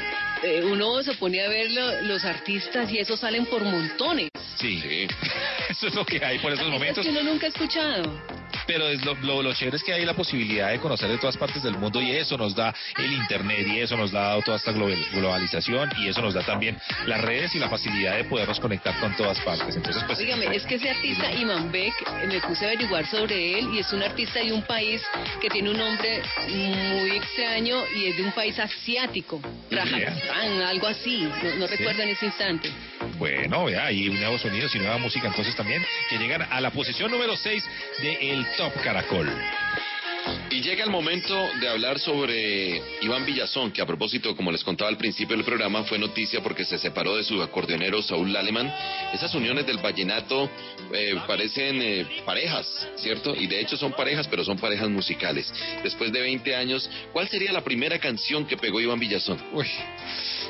eh, uno se pone a ver lo- los artistas y esos salen por montones. Sí. Eso es lo que hay por esos Es momentos. que uno nunca ha escuchado. Pero es lo, lo, lo chévere es que hay la posibilidad de conocer de todas partes del mundo y eso nos da el internet y eso nos da toda esta global- globalización y eso nos da también las redes y la facilidad de podernos conectar con todas partes. Entonces, pues... Óigame, es que ese artista, Iman Beck, me puse a averiguar sobre él y es un artista de un país que tiene un nombre muy extraño y es de un país asiático. Rajastán, algo así. No, no recuerdo en ese instante. Bueno, vea, y nuevos sonidos y nueva música entonces también que llegan a la posición número 6 de el Top Caracol. Y llega el momento de hablar sobre Iván Villazón, que a propósito, como les contaba al principio del programa, fue noticia porque se separó de su acordeonero Saúl Laleman. Esas uniones del vallenato eh, parecen eh, parejas, ¿cierto? Y de hecho son parejas, pero son parejas musicales. Después de 20 años, ¿cuál sería la primera canción que pegó Iván Villazón? Uy,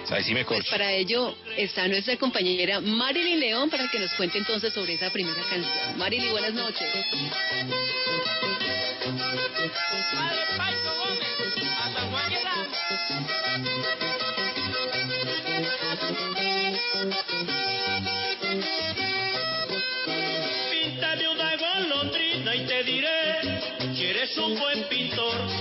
ahí sí me Pues para ello está nuestra compañera Marilyn León para que nos cuente entonces sobre esa primera canción. Marilyn, buenas noches. Píntame una golondrina y te diré que eres un buen pintor.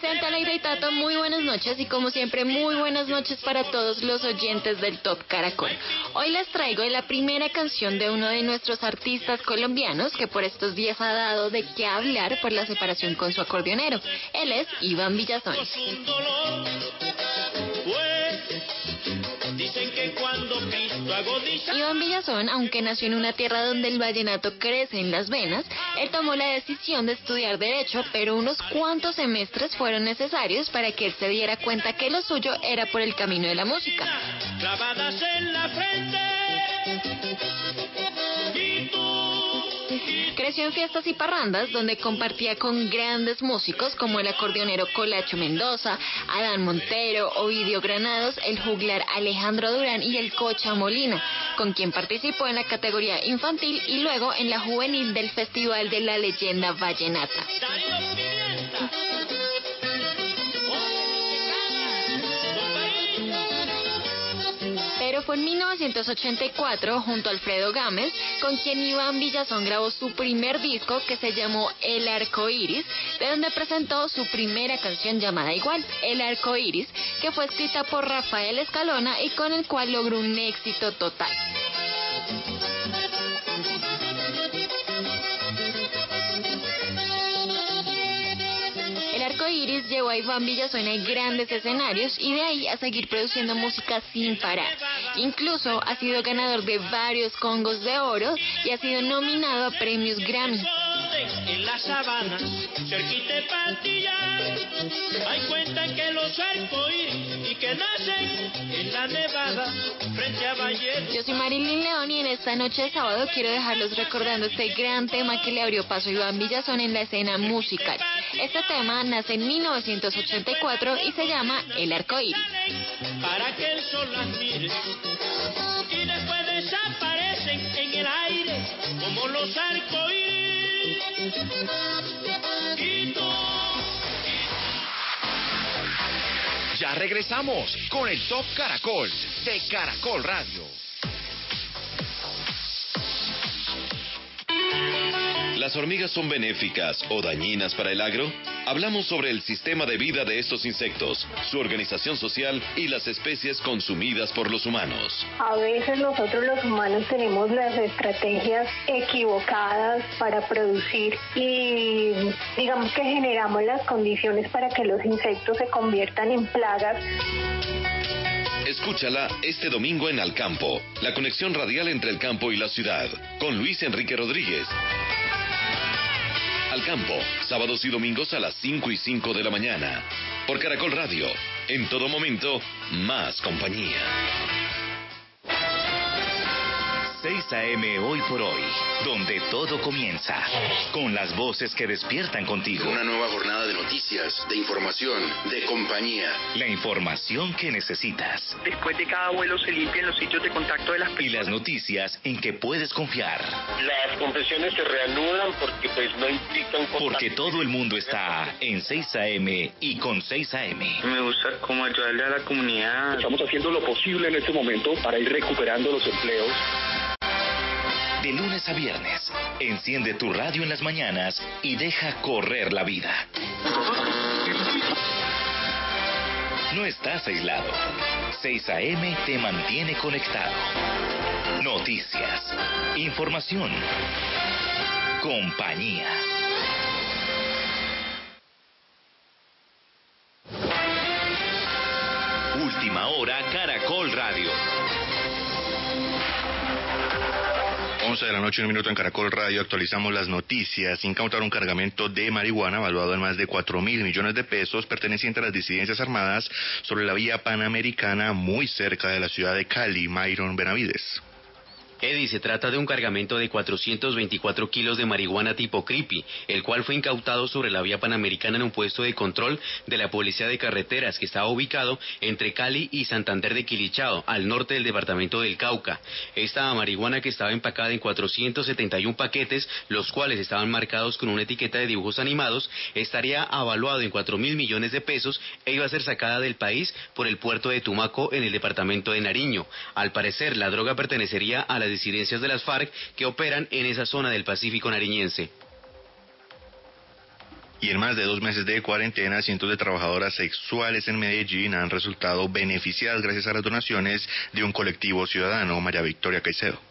Vicente Aleida y Tato, muy buenas noches y como siempre muy buenas noches para todos los oyentes del Top Caracol. Hoy les traigo la primera canción de uno de nuestros artistas colombianos que por estos días ha dado de qué hablar por la separación con su acordeonero. Él es Iván Villazón. Iván Villazón, aunque nació en una tierra donde el vallenato crece en las venas, él tomó la decisión de estudiar Derecho, pero unos cuantos semestres fueron necesarios para que él se diera cuenta que lo suyo era por el camino de la música. clavadas en la frente. Creció en fiestas y parrandas donde compartía con grandes músicos como el acordeonero Colacho Mendoza, Adán Montero, Ovidio Granados, el juglar Alejandro Durán y el Cocha Molina, con quien participó en la categoría infantil y luego en la juvenil del Festival de la Leyenda Vallenata. Fue en 1984, junto a Alfredo Gámez, con quien Iván Villazón grabó su primer disco que se llamó El Arco Iris, de donde presentó su primera canción llamada igual, El Arco Iris, que fue escrita por Rafael Escalona y con el cual logró un éxito total. Iris llevó a Iván Villazón a grandes escenarios y de ahí a seguir produciendo música sin parar. Incluso ha sido ganador de varios congos de oro y ha sido nominado a premios Grammy. En la sabana, cerquita de hay cuentan que los arcoíris y que nacen en la nevada frente a Valle. Yo soy Marilyn León y en esta noche de sábado quiero dejarlos recordando este gran tema que le abrió paso a Iván Villazón en la escena musical. Este tema nace en 1984 y se llama El Arco Iris. para que el sol las mire y después desaparecen en el aire como los arcoíris. Ya regresamos con el Top Caracol de Caracol Radio. Las ¿Las hormigas son benéficas o dañinas para el agro? Hablamos sobre el sistema de vida de estos insectos, su organización social y las especies consumidas por los humanos. A veces nosotros los humanos tenemos las estrategias equivocadas para producir y digamos que generamos las condiciones para que los insectos se conviertan en plagas. Escúchala este domingo en Alcampo, la conexión radial entre el campo y la ciudad, con Luis Enrique Rodríguez. Campo, sábados y domingos a las 5 y 5 de la mañana. Por Caracol Radio, en todo momento, más compañía. 6 a.m. hoy por hoy, donde todo comienza, con las voces que despiertan contigo. Una nueva jornada de noticias, de información, de compañía. La información que necesitas. Después de cada vuelo se limpian los sitios de contacto de las personas. Y las noticias en que puedes confiar. Las confesiones se reanudan porque pues no implican... Porque todo el mundo está en 6 a.m. y con 6 a.m. Me gusta cómo ayudarle a la comunidad. Estamos haciendo lo posible en este momento para ir recuperando los empleos. De lunes a viernes, enciende tu radio en las mañanas y deja correr la vida. No estás aislado. 6 a.m. te mantiene conectado. Noticias, información, compañía. Última hora, Caracol Radio. 11 de la noche, un minuto en Caracol Radio, actualizamos las noticias. Incautaron un cargamento de marihuana valuado en más de 4 mil millones de pesos perteneciente a las disidencias armadas sobre la vía panamericana muy cerca de la ciudad de Cali, Myron Benavides. Eddie, se trata de un cargamento de 424 kilos de marihuana tipo creepy, el cual fue incautado sobre la vía panamericana en un puesto de control de la Policía de Carreteras que estaba ubicado entre Cali y Santander de Quilichao, al norte del departamento del Cauca. Esta marihuana que estaba empacada en 471 paquetes, los cuales estaban marcados con una etiqueta de dibujos animados, estaría avaluado en 4 mil millones de pesos e iba a ser sacada del país por el puerto de Tumaco en el departamento de Nariño. Al parecer, la droga pertenecería a la disidencias de las FARC que operan en esa zona del Pacífico nariñense. Y en más de dos meses de cuarentena, cientos de trabajadoras sexuales en Medellín han resultado beneficiadas gracias a las donaciones de un colectivo ciudadano, María Victoria Caicedo.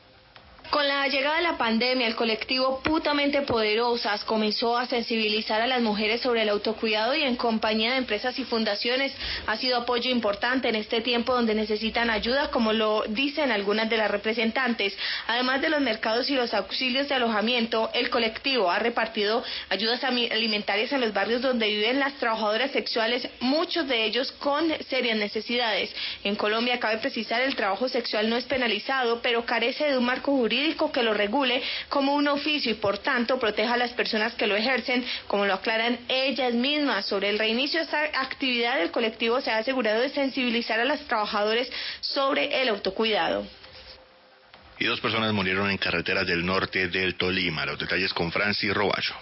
Con la llegada de la pandemia, el colectivo Putamente Poderosas comenzó a sensibilizar a las mujeres sobre el autocuidado y en compañía de empresas y fundaciones ha sido apoyo importante en este tiempo donde necesitan ayuda, como lo dicen algunas de las representantes. Además de los mercados y los auxilios de alojamiento, el colectivo ha repartido ayudas alimentarias en los barrios donde viven las trabajadoras sexuales, muchos de ellos con serias necesidades. En Colombia, cabe precisar, el trabajo sexual no es penalizado, pero carece de un marco jurídico que lo regule como un oficio y por tanto proteja a las personas que lo ejercen, como lo aclaran ellas mismas. Sobre el reinicio de esta actividad, el colectivo se ha asegurado de sensibilizar a los trabajadores sobre el autocuidado. Y dos personas murieron en carreteras del norte del Tolima. Los detalles con Francis Roballo.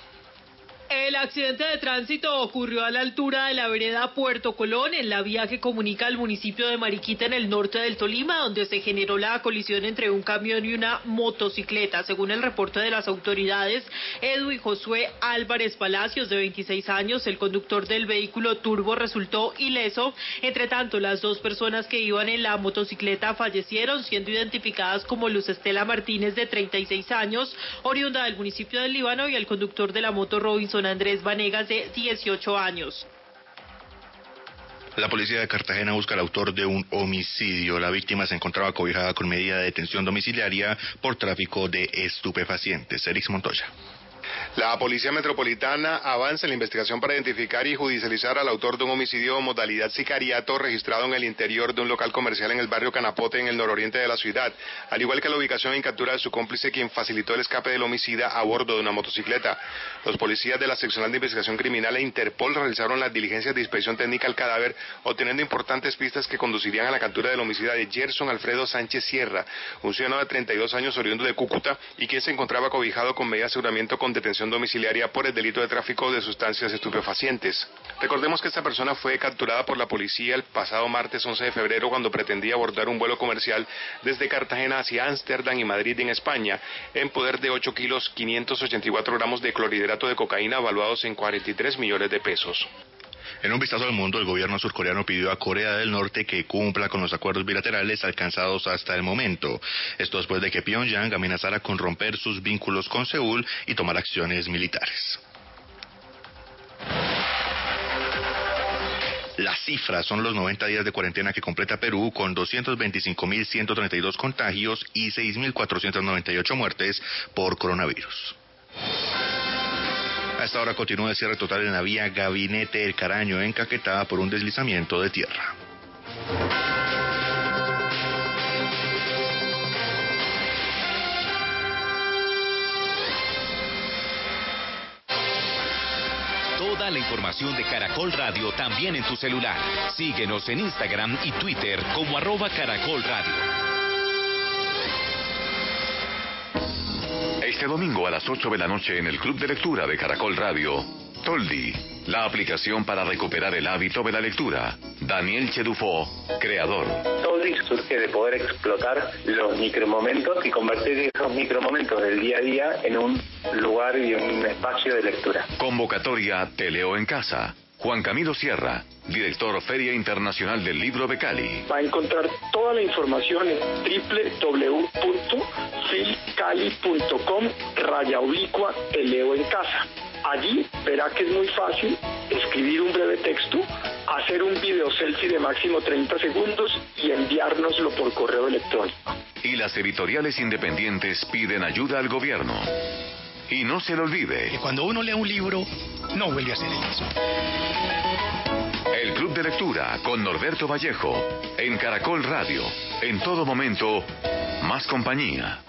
El accidente de tránsito ocurrió a la altura de la vereda Puerto Colón, en la vía que comunica al municipio de Mariquita en el norte del Tolima, donde se generó la colisión entre un camión y una motocicleta. Según el reporte de las autoridades, Edwin Josué Álvarez Palacios, de 26 años, el conductor del vehículo turbo, resultó ileso. Entre tanto, las dos personas que iban en la motocicleta fallecieron, siendo identificadas como Luz Estela Martínez, de 36 años, oriunda del municipio del Líbano, y el conductor de la moto Robinson Andrés Vanegas, de 18 años. La policía de Cartagena busca al autor de un homicidio. La víctima se encontraba cobijada con medida de detención domiciliaria por tráfico de estupefacientes. Erix Montoya. La Policía Metropolitana avanza en la investigación para identificar y judicializar al autor de un homicidio modalidad sicariato registrado en el interior de un local comercial en el barrio Canapote en el nororiente de la ciudad, al igual que la ubicación y captura de su cómplice quien facilitó el escape del homicida a bordo de una motocicleta. Los policías de la Seccional de Investigación Criminal e Interpol realizaron las diligencias de inspección técnica al cadáver, obteniendo importantes pistas que conducirían a la captura del homicida de Gerson Alfredo Sánchez Sierra, un ciudadano de 32 años oriundo de Cúcuta y quien se encontraba cobijado con medida de aseguramiento con detención domiciliaria por el delito de tráfico de sustancias estupefacientes. Recordemos que esta persona fue capturada por la policía el pasado martes 11 de febrero cuando pretendía abordar un vuelo comercial desde Cartagena hacia Ámsterdam y Madrid en España en poder de 8 kilos 584 gramos de clorhidrato de cocaína evaluados en 43 millones de pesos. En un vistazo al mundo, el gobierno surcoreano pidió a Corea del Norte que cumpla con los acuerdos bilaterales alcanzados hasta el momento. Esto después de que Pyongyang amenazara con romper sus vínculos con Seúl y tomar acciones militares. Las cifras son los 90 días de cuarentena que completa Perú con 225.132 contagios y 6.498 muertes por coronavirus. A esta hora continúa el cierre total en la vía Gabinete El Caraño en Caquetá por un deslizamiento de tierra. Toda la información de Caracol Radio también en tu celular. Síguenos en Instagram y Twitter como arroba Caracol Radio. Este domingo a las 8 de la noche en el Club de Lectura de Caracol Radio, Toldi, la aplicación para recuperar el hábito de la lectura. Daniel Chedufo, creador. Toldi surge de poder explotar los micromomentos y convertir esos micromomentos del día a día en un lugar y un espacio de lectura. Convocatoria Te leo en casa. Juan Camilo Sierra, director Feria Internacional del Libro de Cali. Va a encontrar toda la información en www.filcali.com raya oblicua leo en casa. Allí verá que es muy fácil escribir un breve texto, hacer un video selfie de máximo 30 segundos y enviárnoslo por correo electrónico. Y las editoriales independientes piden ayuda al gobierno. Y no se le olvide. Que cuando uno lee un libro, no vuelve a ser el mismo. El Club de Lectura con Norberto Vallejo. En Caracol Radio. En todo momento, más compañía.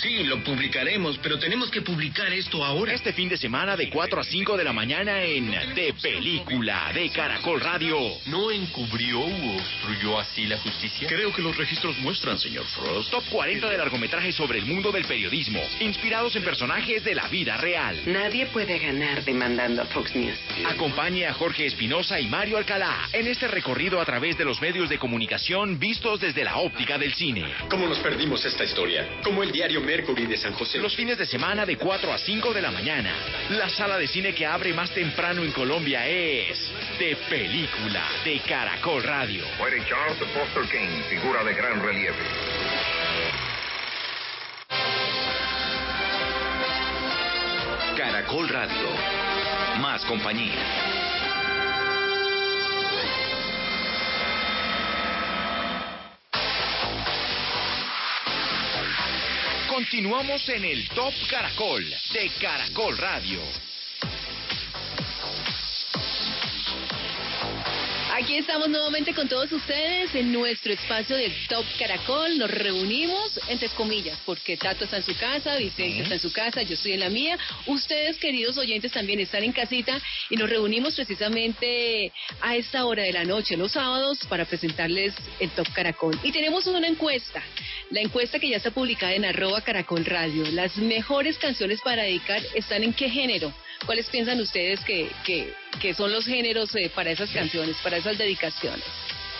Sí, lo publicaremos, pero tenemos que publicar esto ahora. Este fin de semana de 4 a 5 de la mañana en De Película de Caracol Radio. ¿No encubrió u obstruyó así la justicia? Creo que los registros muestran, señor Frost. Top 40 de largometrajes sobre el mundo del periodismo, inspirados en personajes de la vida real. Nadie puede ganar demandando a Fox News. Acompañe a Jorge Espinosa y Mario Alcalá en este recorrido a través de los medios de comunicación vistos desde la óptica del cine. ¿Cómo nos perdimos esta historia? Como el diario Mercury de San José. Los fines de semana de 4 a 5 de la mañana. La sala de cine que abre más temprano en Colombia es De Película de Caracol Radio. Muere Charles Foster King, figura de gran relieve. Caracol Radio. Más compañía. Continuamos en el Top Caracol de Caracol Radio. Aquí estamos nuevamente con todos ustedes en nuestro espacio del Top Caracol. Nos reunimos, entre comillas, porque Tato está en su casa, Vicente está en su casa, yo estoy en la mía. Ustedes, queridos oyentes, también están en casita y nos reunimos precisamente a esta hora de la noche, los sábados, para presentarles el Top Caracol. Y tenemos una encuesta, la encuesta que ya está publicada en arroba Caracol Radio. Las mejores canciones para dedicar están en qué género? ¿Cuáles piensan ustedes que, que, son los géneros eh, para esas canciones, para esas dedicaciones?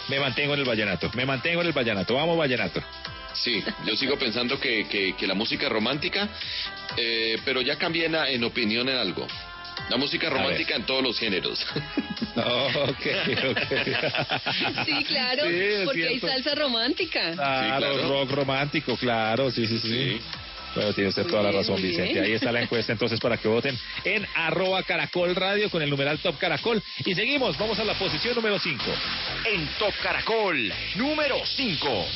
Me mantengo en el vallenato, me mantengo en el vallenato, vamos vallenato. Sí, yo sigo pensando que, que, la música romántica, eh, pero ya cambié en, opinión en algo. La música romántica en todos los géneros. sí, claro, porque hay salsa romántica. Claro, rock romántico, claro, sí, sí. sí. Bueno, tiene usted toda la razón, Vicente. Ahí está la encuesta entonces para que voten en arroba caracol radio con el numeral Top Caracol. Y seguimos, vamos a la posición número 5. En Top Caracol, número 5.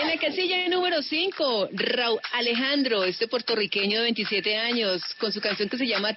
En la casilla número 5, Raúl Alejandro, este puertorriqueño de 27 años, con su canción que se llama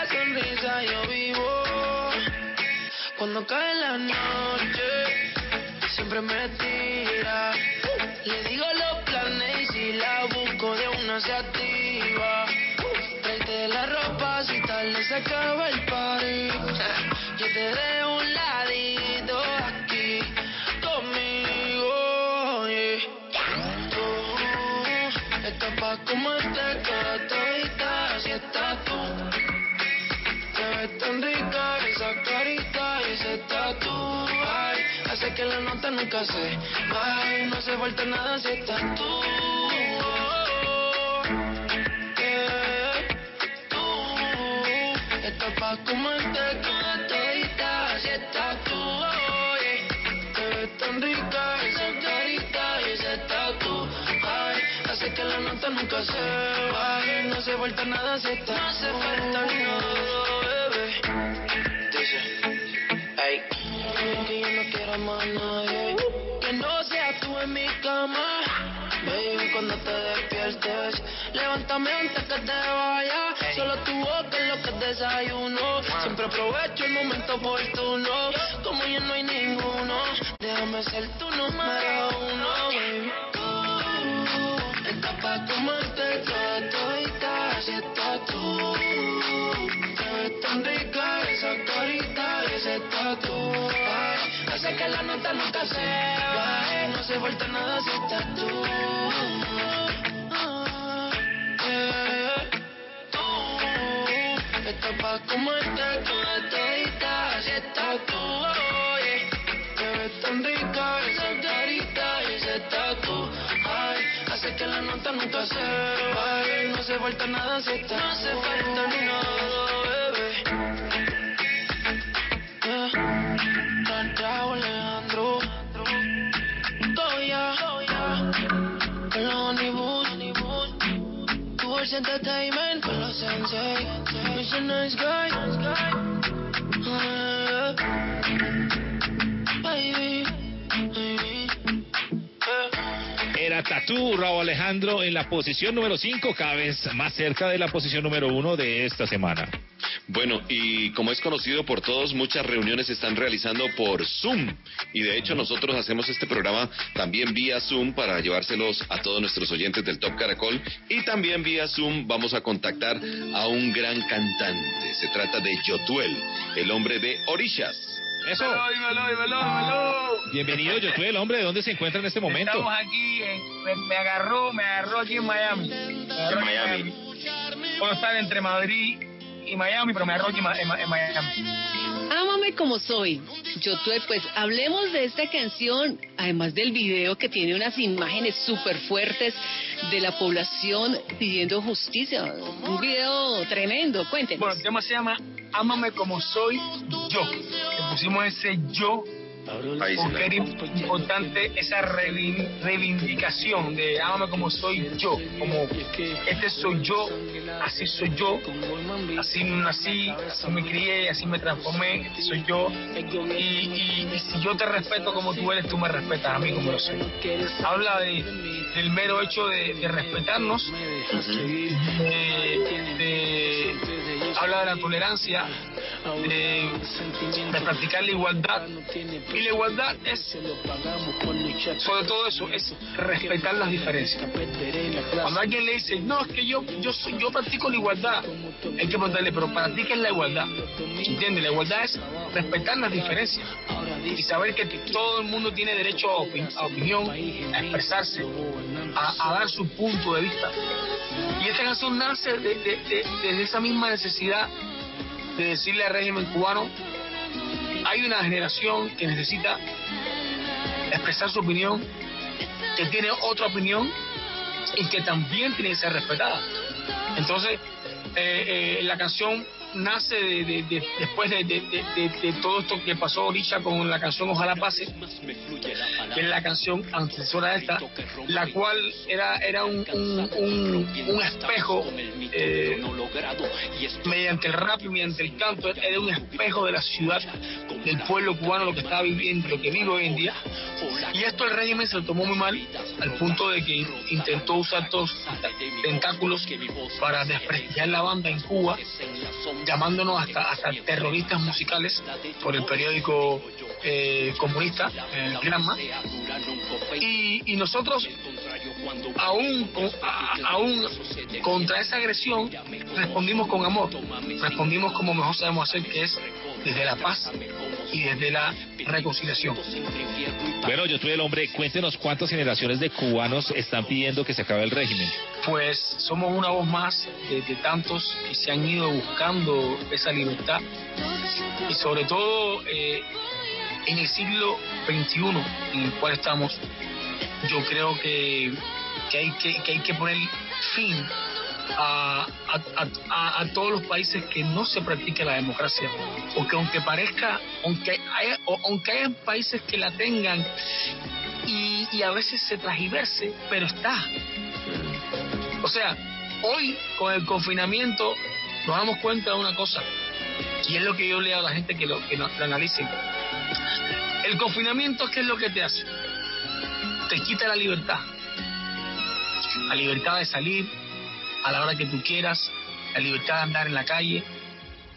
yo vivo. Cuando cae la noche, siempre me tira. Le digo los planes y si la busco de una se activa. Tráete la ropa si tal le acaba el party. Yo te dejo un ladito aquí conmigo. Yeah. Tú pa' como este todita si estás ves tan rica esa carita ese tatu. Ay, hace que la nota nunca se Ay, no se vuelta nada si estás tú. Yeah. Tú estás pa' como este todita si estás tú. Oye, te ves tan rica esa carita y ese tatu. Ay, hace que la nota nunca se baje, no se vuelta nada si está. No hace falta nada, antes que te vaya. Solo tu boca es lo que desayuno. Siempre aprovecho el momento oportuno. Como ya no hay ninguno, déjame ser tu número uno, baby. Tú estás pa' comerte todita si estás tú. Te ves tan rica esa carita ese tatu. Hace que la nota nunca se baje, no se vuelta nada si estás tú. Yeah. Tú estás pa' comerte toda todita tú. Oye, te ves tan rica esa carita ese tatu. Ay, hace que la nota nunca se baje, no se vuelta nada si estás No falta ni nada, Era Tatú, Raúl Alejandro en la posición número 5, cada vez más cerca de la posición número 1 de esta semana. Bueno, y como es conocido por todos, muchas reuniones se están realizando por Zoom. Y de hecho nosotros hacemos este programa también vía Zoom para llevárselos a todos nuestros oyentes del Top Caracol. Y también vía Zoom vamos a contactar a un gran cantante. Se trata de Yotuel, el hombre de Orishas. Eso. Dímelo, dímelo, dímelo. Bienvenido, Yotuel, hombre, ¿de dónde se encuentra en este momento? Estamos aquí, en- me, me agarró, me agarró aquí en Miami. En Miami. Puedo estar entre Madrid y Miami, pero me aquí en, en Miami. Ámame como soy. Yo tuve, pues hablemos de esta canción, además del video que tiene unas imágenes súper fuertes de la población pidiendo justicia. Un video tremendo, cuéntenos. Bueno, el tema se llama Ámame como soy yo. Le pusimos ese yo Porque era importante esa reivin- reivindicación de ámame como soy yo, como este soy yo, así soy yo, así nací, así me crié, así me transformé, este soy yo. Y, y- y si yo te respeto como tú eres, tú me respetas a mí como yo soy. Habla de, del mero hecho de, de respetarnos, de- de- habla de la tolerancia, de, practicar la igualdad. Y la igualdad es, sobre todo eso, es respetar las diferencias. Cuando alguien le dice, no, es que yo, yo, yo practico la igualdad, hay que preguntarle, pero para ti, ¿qué es la igualdad? ¿Entiendes? La igualdad es respetar las diferencias y saber que todo el mundo tiene derecho a, opi- a opinión, a expresarse, a, dar su punto de vista. Y esta canción nace de, de- desde esa misma necesidad de decirle al régimen cubano, hay una generación que necesita expresar su opinión, que tiene otra opinión y que también tiene que ser respetada. Entonces, eh, eh, la canción nace de, después de, todo esto que pasó ahorita con la canción Ojalá Pase, que es la canción antecesora de esta, la cual era, era un, un, espejo eh, mediante el rap y mediante el canto, era un espejo de la ciudad, del pueblo cubano, lo que estaba viviendo, lo que vive hoy en día. Y esto el régimen se lo tomó muy mal, al punto de que intentó usar todos tentáculos para desprestigiar la banda en Cuba, llamándonos hasta, hasta terroristas musicales por el periódico eh, comunista, el Granma. Y, y nosotros, aún, aún contra esa agresión, respondimos con amor, respondimos como mejor sabemos hacer, que es desde la paz y desde la reconciliación. Bueno, yo tuve el hombre, cuéntenos cuántas generaciones de cubanos están pidiendo que se acabe el régimen. Pues somos una voz más de, tantos que se han ido buscando esa libertad y sobre todo eh, en el siglo XXI en el cual estamos, yo creo que, que, hay, que, que hay que poner fin a, a, a, todos los países que no se practique la democracia. Porque aunque parezca, aunque aunque haya países que la tengan y, y a veces se tragiverse, pero está. O sea, hoy con el confinamiento nos damos cuenta de una cosa, y es lo que yo leo a la gente que lo, que lo, lo analicen. El confinamiento, ¿qué es lo que te hace? Te quita la libertad. La libertad de salir, a la hora que tú quieras, la libertad de andar en la calle.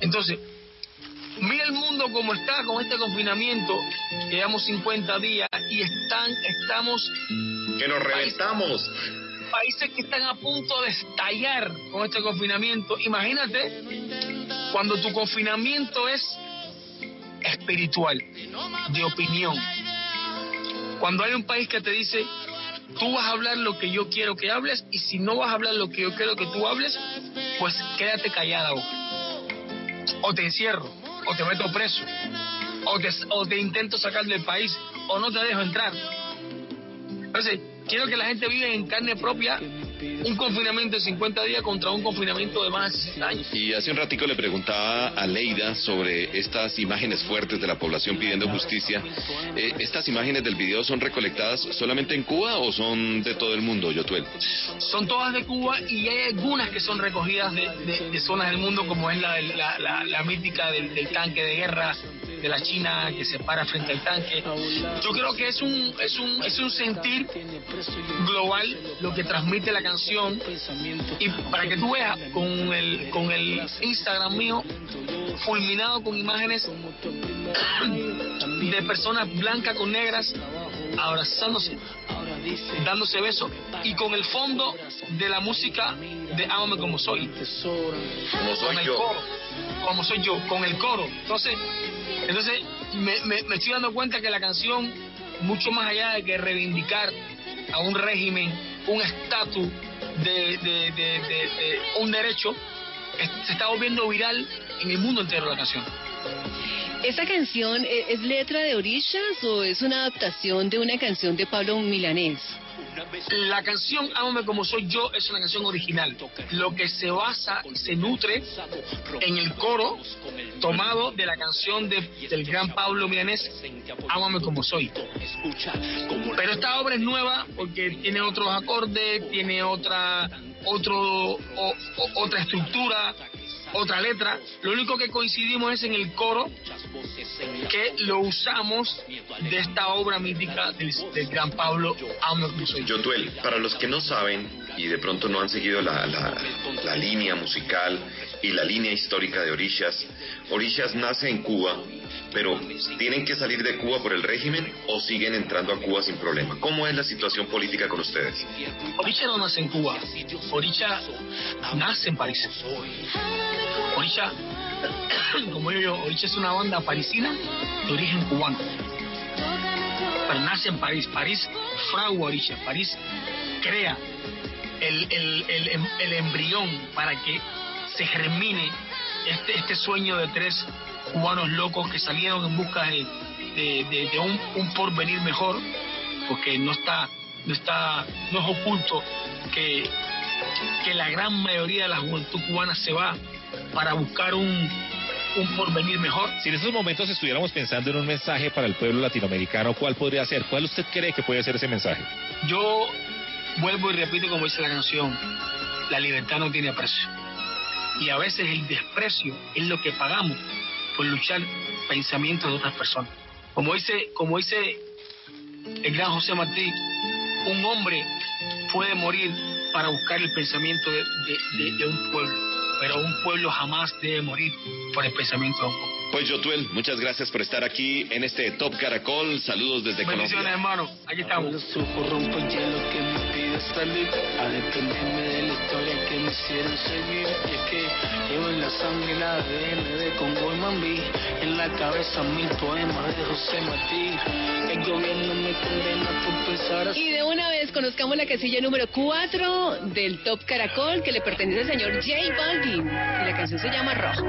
Entonces, mira el mundo como está con este confinamiento, llevamos 50 días y están, estamos... Que nos reventamos. Países, que están a punto de estallar con este confinamiento. Imagínate cuando tu confinamiento es espiritual, de opinión. Cuando hay un país que te dice, tú vas a hablar lo que yo quiero que hables y si no vas a hablar lo que yo quiero que tú hables, pues quédate callada o te encierro o te meto preso o te, o te intento sacar del país o no te dejo entrar. Entonces, quiero que la gente viva en carne propia un confinamiento de 50 días contra un confinamiento de más de 60 años. Y hace un ratico le preguntaba a Leida sobre estas imágenes fuertes de la población pidiendo justicia. Eh, ¿Estas imágenes del video son recolectadas solamente en Cuba o son de todo el mundo, Yotuel? Son todas de Cuba y hay algunas que son recogidas de, zonas del mundo, como es la, la, la, mítica del, del tanque de guerra de la China que se para frente al tanque. Yo creo que es un, es un, es un sentir global lo que transmite la canción y para que tú veas con el, con el Instagram mío fulminado con imágenes de personas blancas con negras abrazándose, dándose besos y con el fondo de la música de Ámame como soy. Como soy yo. como soy yo, con el coro. Entonces, entonces, me, me, estoy dando cuenta que la canción, mucho más allá de que reivindicar a un régimen, un estatus de, un derecho, se está volviendo viral en el mundo entero la canción. ¿Esta canción e, es letra de Orishas o es una adaptación de una canción de Pablo Milanés? La canción Ámame como soy yo es una canción original. Lo que se basa, se nutre en el coro tomado de la canción del gran Pablo Milanés, Ámame como soy. Pero esta obra es nueva porque tiene otros acordes, tiene otra, otro, otra estructura, otra letra. Lo único que coincidimos es en el coro que lo usamos de esta obra mítica del, gran Pablo Yotuel, para los que no saben y de pronto no han seguido la, la, línea musical y la línea histórica de Orishas, Orishas nace en Cuba, pero ¿tienen que salir de Cuba por el régimen o siguen entrando a Cuba sin problema? ¿Cómo es la situación política con ustedes? Orisha no nace en Cuba, Orisha nace en París. Orisha, como yo digo, Orisha es una banda parisina de origen cubano. Pero nace en París. París fragua Orisha. París crea el, el, el, el, embrión para que se germine este, este sueño de tres cubanos locos que salieron en busca de, de, de, un, un, porvenir mejor, porque no está, no está, no es oculto que, que la gran mayoría de la juventud cubana se va para buscar un, un porvenir mejor. Si en estos momentos estuviéramos pensando en un mensaje para el pueblo latinoamericano, ¿cuál podría ser? ¿Cuál usted cree que puede ser ese mensaje? Yo vuelvo y repito como dice la canción, la libertad no tiene precio. Y a veces el desprecio es lo que pagamos por luchar pensamientos de otras personas. Como dice, como dice el gran José Martí, un hombre puede morir para buscar el pensamiento de, un pueblo, pero un pueblo jamás debe morir por el pensamiento de un pueblo. Pues Yotuel, muchas gracias por estar aquí en este Top Caracol. Saludos desde Bendiciones, hermano. Aquí estamos. Los ojos rompo hielo que me pide salir. A dependerme de la historia que me hicieron seguir. Y es que llevo en la sangre la ADN de Congo y Mambí. En la cabeza mil poemas de José Martí. El gobierno me condena por pensar así. Y de una vez conozcamos la casilla número 4 del Top Caracol que le pertenece al señor J Balvin. Y la canción se llama Rojo.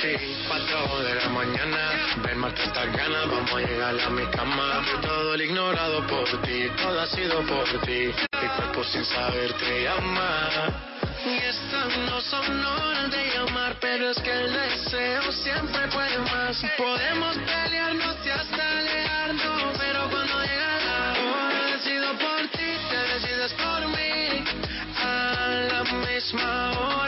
sí, cuatro de la mañana. Ven, más estas ganas, vamos a llegar a mi cama. Todo el ignorado por ti, todo ha sido por ti. Mi cuerpo sin saber te llama. Y estas no son horas de llamar, pero es que el deseo siempre puede más. Podemos pelearnos y hasta alejarnos, pero cuando llega la hora, decido por ti, te decides por mí. A la misma hora,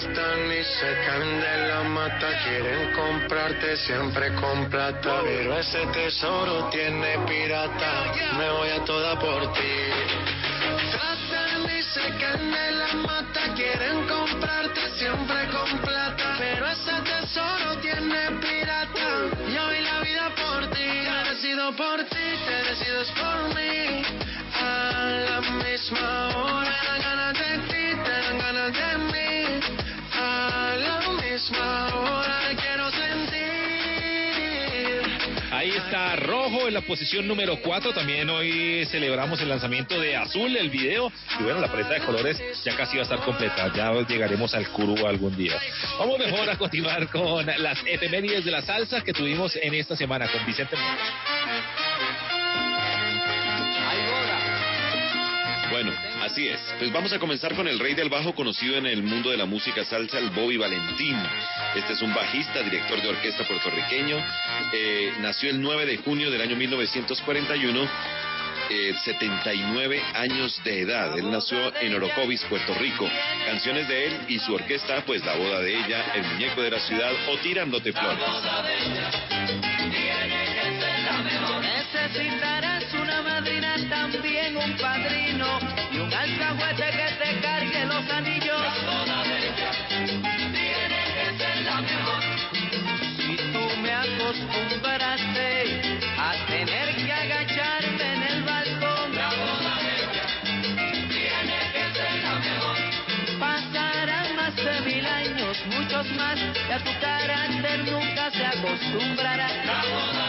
Trastan y se caen de la mata. Quieren comprarte siempre con plata. Pero ese tesoro tiene pirata. Me voy a toda por ti. Tratan y se caen de la mata. Quieren comprarte siempre con plata pero ese tesoro tiene pirata. Yo y la vida por ti, he decido por ti, te decides por mí. A la misma hora, Ahí está Rojo en la posición número 4. También hoy celebramos el lanzamiento de Azul, el video. Y bueno, la paleta de colores ya casi va a estar completa. Ya llegaremos al Curú algún día. Vamos mejor a continuar con las efemérides de la salsa que tuvimos en esta semana con Vicente Bueno, así es. Pues vamos a comenzar con el rey del bajo conocido en el mundo de la música salsa, el Bobby Valentín. Este es un bajista, director de orquesta puertorriqueño. Eh, nació el 9 de junio del año 1941. 79 eh, años de edad. Él nació en Orocovis, Puerto Rico. Canciones de él y su orquesta, pues La boda de ella, El muñeco de la ciudad o Tirándote flores. A tu carácter nunca se acostumbrará.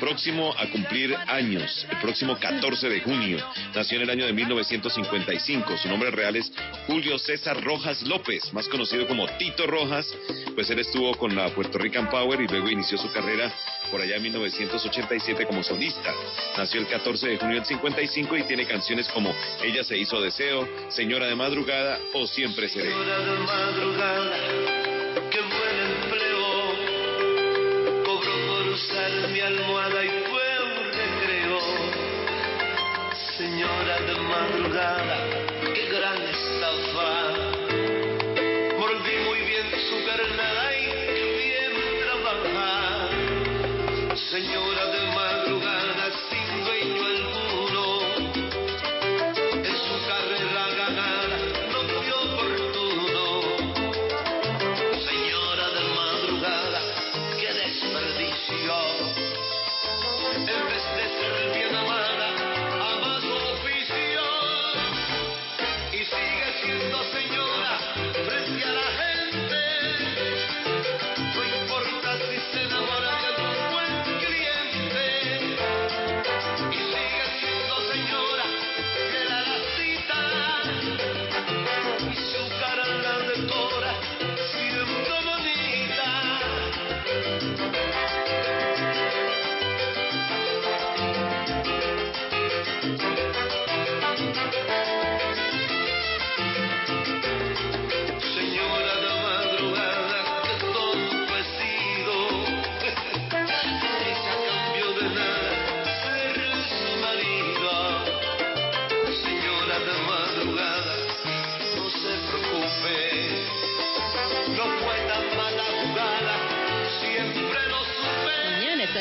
Próximo a cumplir años, el próximo 14 de junio. Nació en el año de 1955. Su nombre real es Julio César Rojas López, más conocido como Tito Rojas, pues él estuvo con la Puerto Rican Power y luego inició su carrera por allá en 1987 como solista. Nació el 14 de junio del 55 y tiene canciones como Ella se hizo deseo, Señora de madrugada o Siempre seré. Usar mi almohada y fue un recreo. Señora de madrugada, qué gran estafa.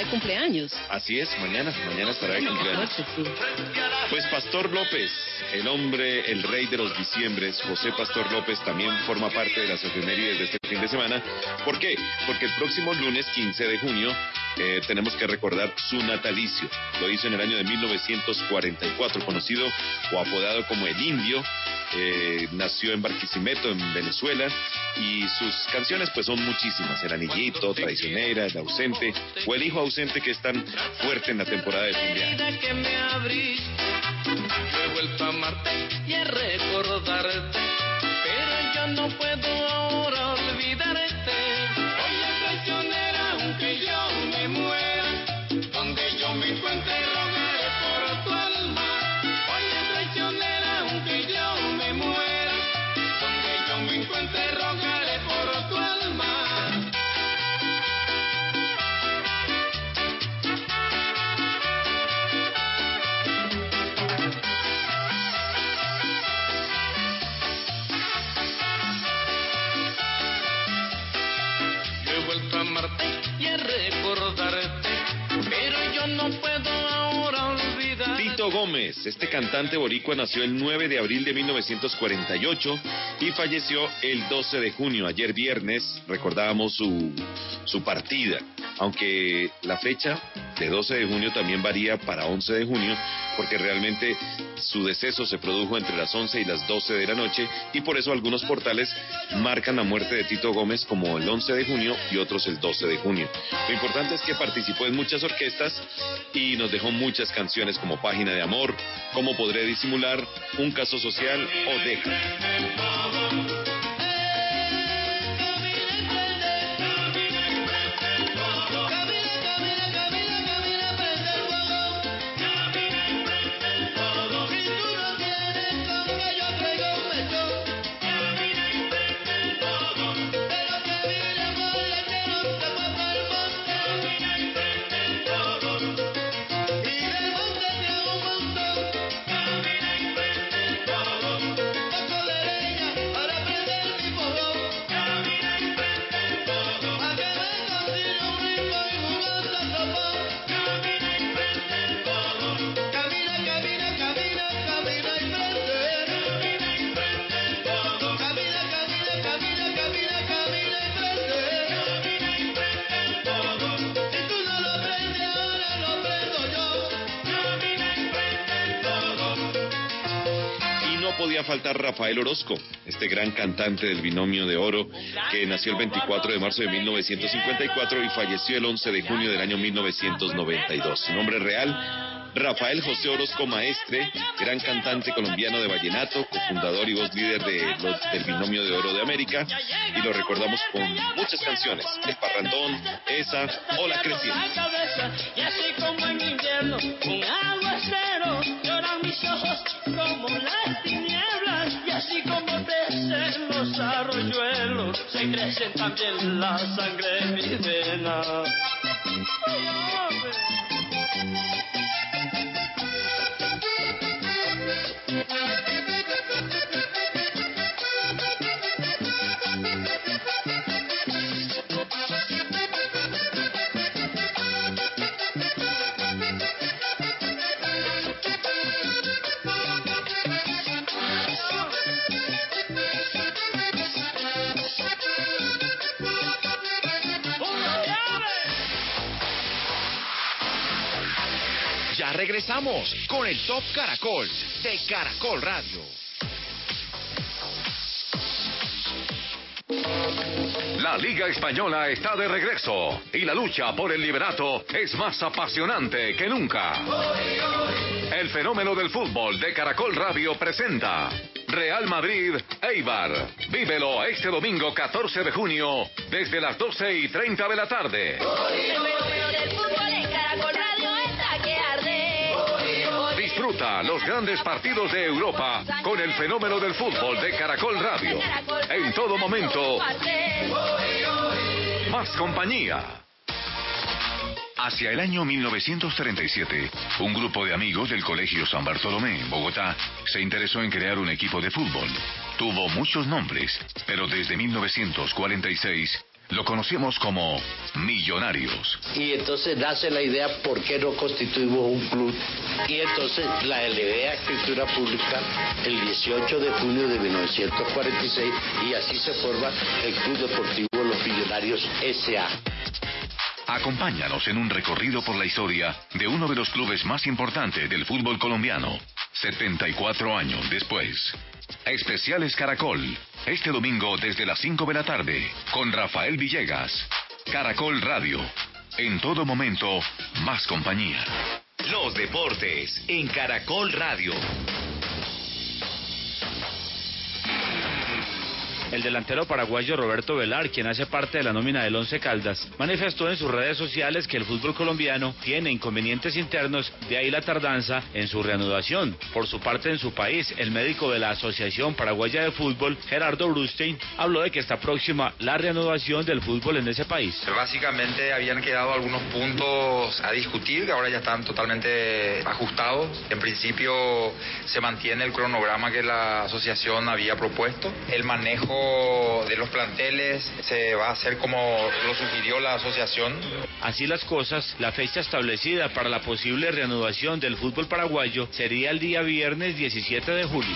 Cumpleaños. Así es, mañana, mañana estará de cumpleaños. Pues Pastor López, el hombre, el rey de los diciembres, José Pastor López, también forma parte de las efemérides de este fin de semana. ¿Por qué? Porque el próximo lunes 15 de junio eh, tenemos que recordar su natalicio. Lo hizo en el año de 1944, conocido o apodado como el Indio. Eh, nació en Barquisimeto, en Venezuela, y sus canciones pues son muchísimas. El anillito, traicionera, el ausente, o el hijo ausente que es tan fuerte en la temporada de fin de año. He vuelto a amarte y a recordarte, pero yo no puedo ahora Gómez, este cantante boricua nació el 9 de abril de 1948 y falleció el 12 de junio. Ayer viernes recordábamos su, su partida, aunque la fecha de 12 de junio también varía para 11 de junio, porque realmente su deceso se produjo entre las 11 y las 12 de la noche y por eso algunos portales marcan la muerte de Tito Gómez como el 11 de junio y otros el 12 de junio. Lo importante es que participó en muchas orquestas y nos dejó muchas canciones como Página de Amor, Cómo podré disimular, Un caso social o Deja. Podía faltar Rafael Orozco, este gran cantante del binomio de oro que nació el 24 de marzo de 1954 y falleció el 11 de junio del año 1992. Su nombre real Rafael José Orozco Maestre, gran cantante colombiano de vallenato, cofundador y voz líder de del Binomio de Oro de América, y lo recordamos con muchas canciones, El Parrandón, esa, Hola Creciendo. Se crecen también la sangre en mis venas. Ya regresamos con el Top Caracol de Caracol Radio. La Liga Española está de regreso y la lucha por el liberato es más apasionante que nunca. El fenómeno del fútbol de Caracol Radio presenta Real Madrid Eibar. Vívelo este domingo 14 de junio desde las 12 y 30 de la tarde. Disfruta los grandes partidos de Europa con el fenómeno del fútbol de Caracol Radio. En todo momento, más compañía. Hacia el año 1937, un grupo de amigos del Colegio San Bartolomé en Bogotá se interesó en crear un equipo de fútbol. Tuvo muchos nombres, pero desde 1946 lo conocemos como Millonarios. Y entonces nace la idea, ¿por qué no constituimos un club? Y entonces la idea escritura pública el 18 de junio de 1946 y así se forma el Club Deportivo Los Millonarios S.A. Acompáñanos en un recorrido por la historia de uno de los clubes más importantes del fútbol colombiano, 74 años después. Especiales Caracol, este domingo desde las 5 de la tarde, con Rafael Villegas. Caracol Radio, en todo momento, más compañía. Los deportes en Caracol Radio. El delantero paraguayo Roberto Velar, quien hace parte de la nómina del Once Caldas, manifestó en sus redes sociales que el fútbol colombiano tiene inconvenientes internos, de ahí la tardanza en su reanudación. Por su parte, en su país, el médico de la Asociación Paraguaya de Fútbol, Gerardo Brustein, habló de que está próxima la reanudación del fútbol en ese país. Básicamente habían quedado algunos puntos a discutir, que ahora ya están totalmente ajustados. En principio se mantiene el cronograma que la asociación había propuesto. El manejo de los planteles se va a hacer como lo sugirió la asociación. Así las cosas, la fecha establecida para la posible reanudación del fútbol paraguayo sería el día viernes 17 de julio.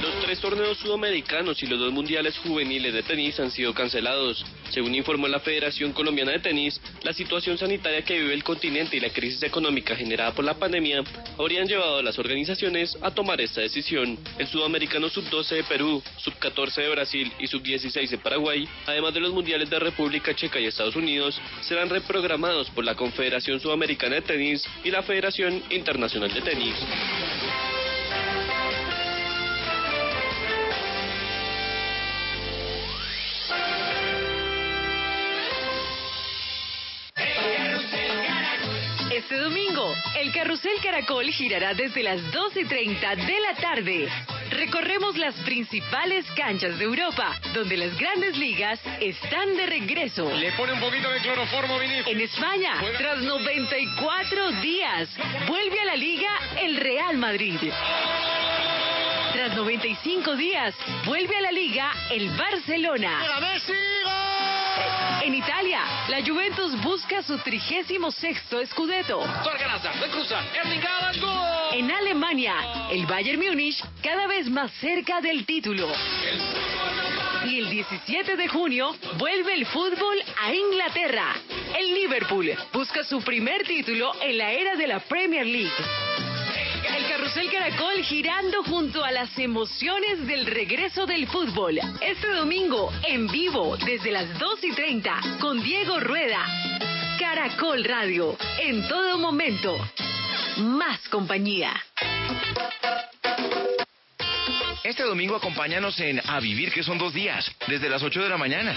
Los tres torneos sudamericanos y los dos mundiales juveniles de tenis han sido cancelados. Según informó la Federación Colombiana de Tenis, la situación sanitaria que vive el continente y la crisis económica generada por la pandemia habrían llevado a las organizaciones a tomar esta decisión. El sudamericano sub-12 de Perú, sub-14 de Brasil y sub-16 de Paraguay, además de los mundiales de República Checa y Estados Unidos, serán reprogramados por la Confederación Sudamericana de Tenis y la Federación Internacional de Tenis. Este domingo, el Carrusel Caracol girará desde las 12.30 de la tarde. Recorremos las principales canchas de Europa, donde las grandes ligas están de regreso. Le pone un poquito de cloroformo, Vinicius. En España, tras 94 días, vuelve a la liga el Real Madrid. Tras 95 días, vuelve a la liga el Barcelona. En Italia, la Juventus busca su 36 Scudetto. En Alemania, el Bayern Múnich cada vez más cerca del título. Y el 17 de junio vuelve el fútbol a Inglaterra. El Liverpool busca su primer título en la era de la Premier League. Caracol girando junto a las emociones del regreso del fútbol. Este domingo, en vivo, desde las 2 y 30, con Diego Rueda. Caracol Radio, en todo momento. Más compañía. Este domingo acompáñanos en A Vivir, que son dos días, desde las 8 de la mañana.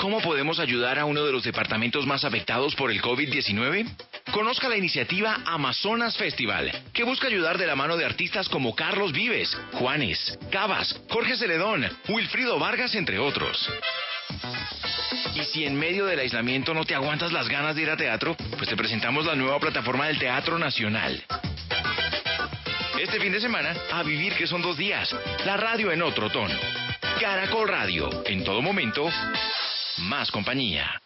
¿Cómo podemos ayudar a uno de los departamentos más afectados por el COVID-19? Conozca la iniciativa Amazonas Festival, que busca ayudar de la mano de artistas como Carlos Vives, Juanes, Cabas, Jorge Celedón, Wilfrido Vargas, entre otros. Y si en medio del aislamiento no te aguantas las ganas de ir a teatro, pues te presentamos la nueva plataforma del Teatro Nacional. Este fin de semana, a vivir que son dos días, la radio en otro tono. Caracol Radio, en todo momento, más compañía.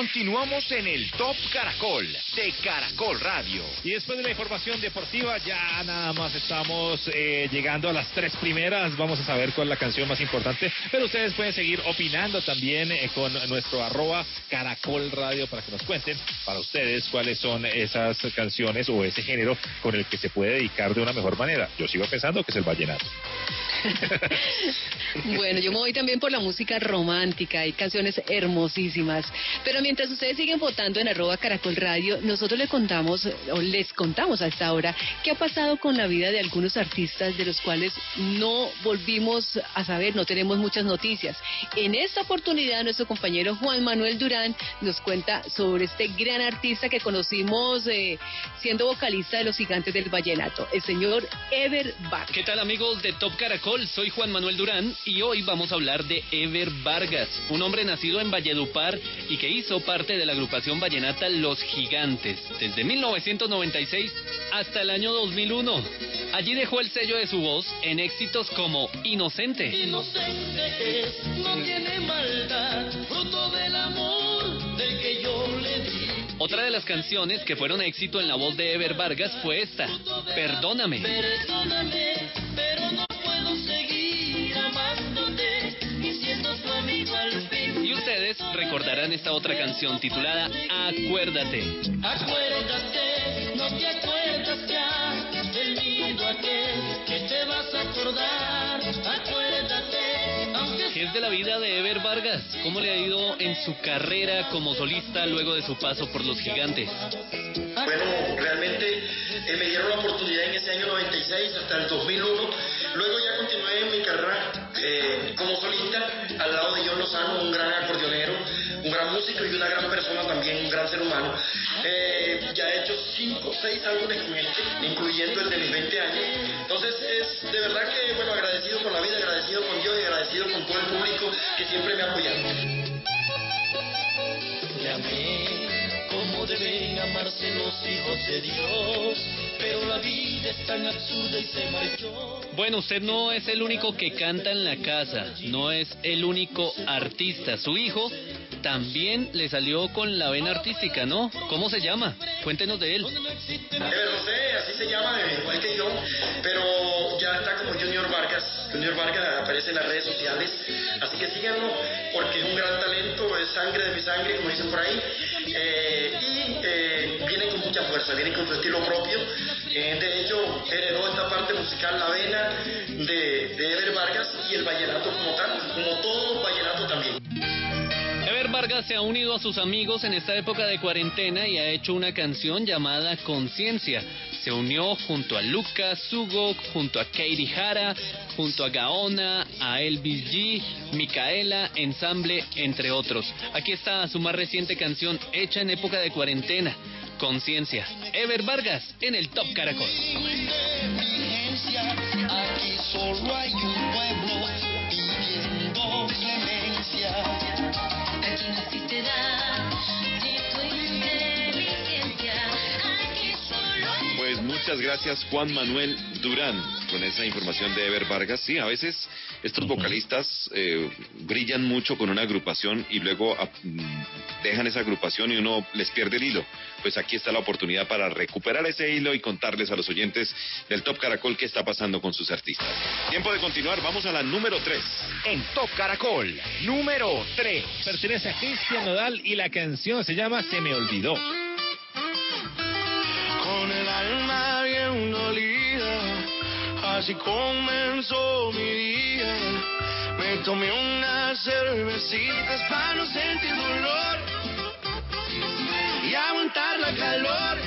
Continuamos en el Top Caracol de Caracol Radio. Y después de la información deportiva, ya nada más estamos eh, llegando a las tres primeras. Vamos a saber cuál es la canción más importante. Pero ustedes pueden seguir opinando también eh, con nuestro arroba Caracol Radio para que nos cuenten para ustedes cuáles son esas canciones o ese género con el que se puede dedicar de una mejor manera. Yo sigo pensando que es el vallenato. bueno, yo me voy también por la música romántica, hay canciones hermosísimas. Pero mientras ustedes siguen votando en arroba Caracol Radio, nosotros les contamos, o les contamos a esta hora, qué ha pasado con la vida de algunos artistas de los cuales no volvimos a saber, no tenemos muchas noticias. En esta oportunidad, nuestro compañero Juan Manuel Durán nos cuenta sobre este gran artista que conocimos eh, siendo vocalista de los gigantes del vallenato, el señor Ever Bach. ¿Qué tal amigos de Top Caracol? Soy Juan Manuel Durán y hoy vamos a hablar de Ever Vargas, un hombre nacido en Valledupar y que hizo parte de la agrupación vallenata Los Gigantes desde 1996 hasta el año 2001. Allí dejó el sello de su voz en éxitos como Inocente. Inocente es, no tiene maldad, fruto del amor del que yo le di. Otra de las canciones que fueron éxito en la voz de Ever Vargas fue esta, Perdóname. Perdóname, pero no puedo seguir amándote y ustedes recordarán esta otra canción titulada Acuérdate. Acuérdate, no te acuerdas ya del nido aquel que te vas a acordar. Acuérdate, aunque ¿Qué es de la vida de Ever Vargas? ¿Cómo le ha ido en su carrera como solista luego de su paso por los gigantes? Bueno, realmente eh, me dieron la oportunidad en ese año 96 hasta el 2001. Luego ya continué en mi carrera eh, como solista al lado de John Lozano, un gran acordeonero, un gran músico y una gran persona también, un gran ser humano. Eh, ya he hecho cinco, seis álbumes con este, incluyendo el de mis 20 años. Entonces es de verdad que, bueno, agradecido con la vida, agradecido con Dios y agradecido con todo el público que siempre me ha apoyado. Deben amarse los hijos de Dios, pero la vida es tan absurda y se marchó. Bueno, usted no es el único que canta en la casa, no es el único artista. Su hijo también le salió con la vena artística, ¿no? ¿Cómo se llama? Cuéntenos de él. José, así se llama, igual que yo, pero ya está como Junior Vargas. Junior Vargas aparece en las redes sociales, así que síganlo porque es un gran talento, es sangre de mi sangre, como dicen por ahí, eh, y eh, viene con mucha fuerza, viene con su estilo propio. Eh, de hecho, heredó esta parte musical, la vena de, de Ever Vargas y el vallenato como tal, como todo vallenato también. Vargas se ha unido a sus amigos en esta época de cuarentena y ha hecho una canción llamada Conciencia. Se unió junto a Lucas Hugo, junto a Katie Jara, junto a Gaona, a Elvis G, Micaela, Ensamble, entre otros. Aquí está su más reciente canción hecha en época de cuarentena, Conciencia. Ever Vargas en el Top Caracol. Aquí naciste Pues muchas gracias Juan Manuel Durán con esa información de Ever Vargas. Sí, a veces estos vocalistas eh, brillan mucho con una agrupación y luego mm, dejan esa agrupación y uno les pierde el hilo. Pues aquí está la oportunidad para recuperar ese hilo y contarles a los oyentes del Top Caracol qué está pasando con sus artistas. Tiempo de continuar, vamos a la número 3. En Top Caracol, número 3. Pertenece a Cristian Nodal y la canción se llama Se me olvidó con el alma bien dolida. Así comenzó mi día. Me tomé unas cervecitas para no sentir dolor y aguantar la calor.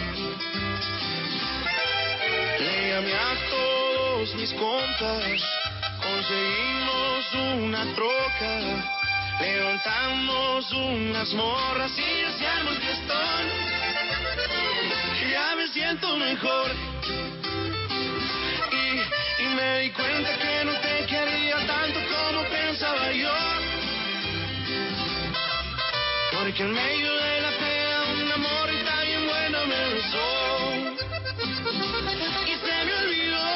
Le llamé a todos mis compas, conseguimos una troca, levantamos unas morras y hacíamos fiestón. Ya me siento mejor y, y me di cuenta que no te quería tanto como pensaba yo. Porque en medio de la pena un amor está bien bueno me besó. Y se me olvidó,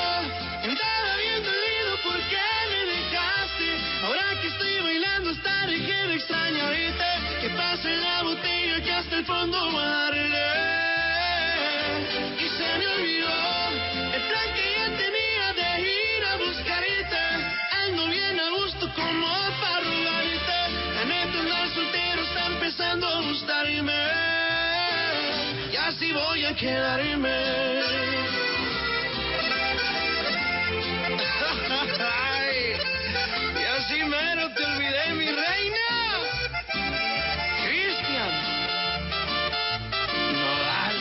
andaba bien dolido porque me dejaste. Ahora que estoy bailando hasta dejé de extrañarte. Que pase la botella que hasta el fondo va voy a quedarme. Ay, y así mero te olvidé, mi reina. Cristian. Nodal.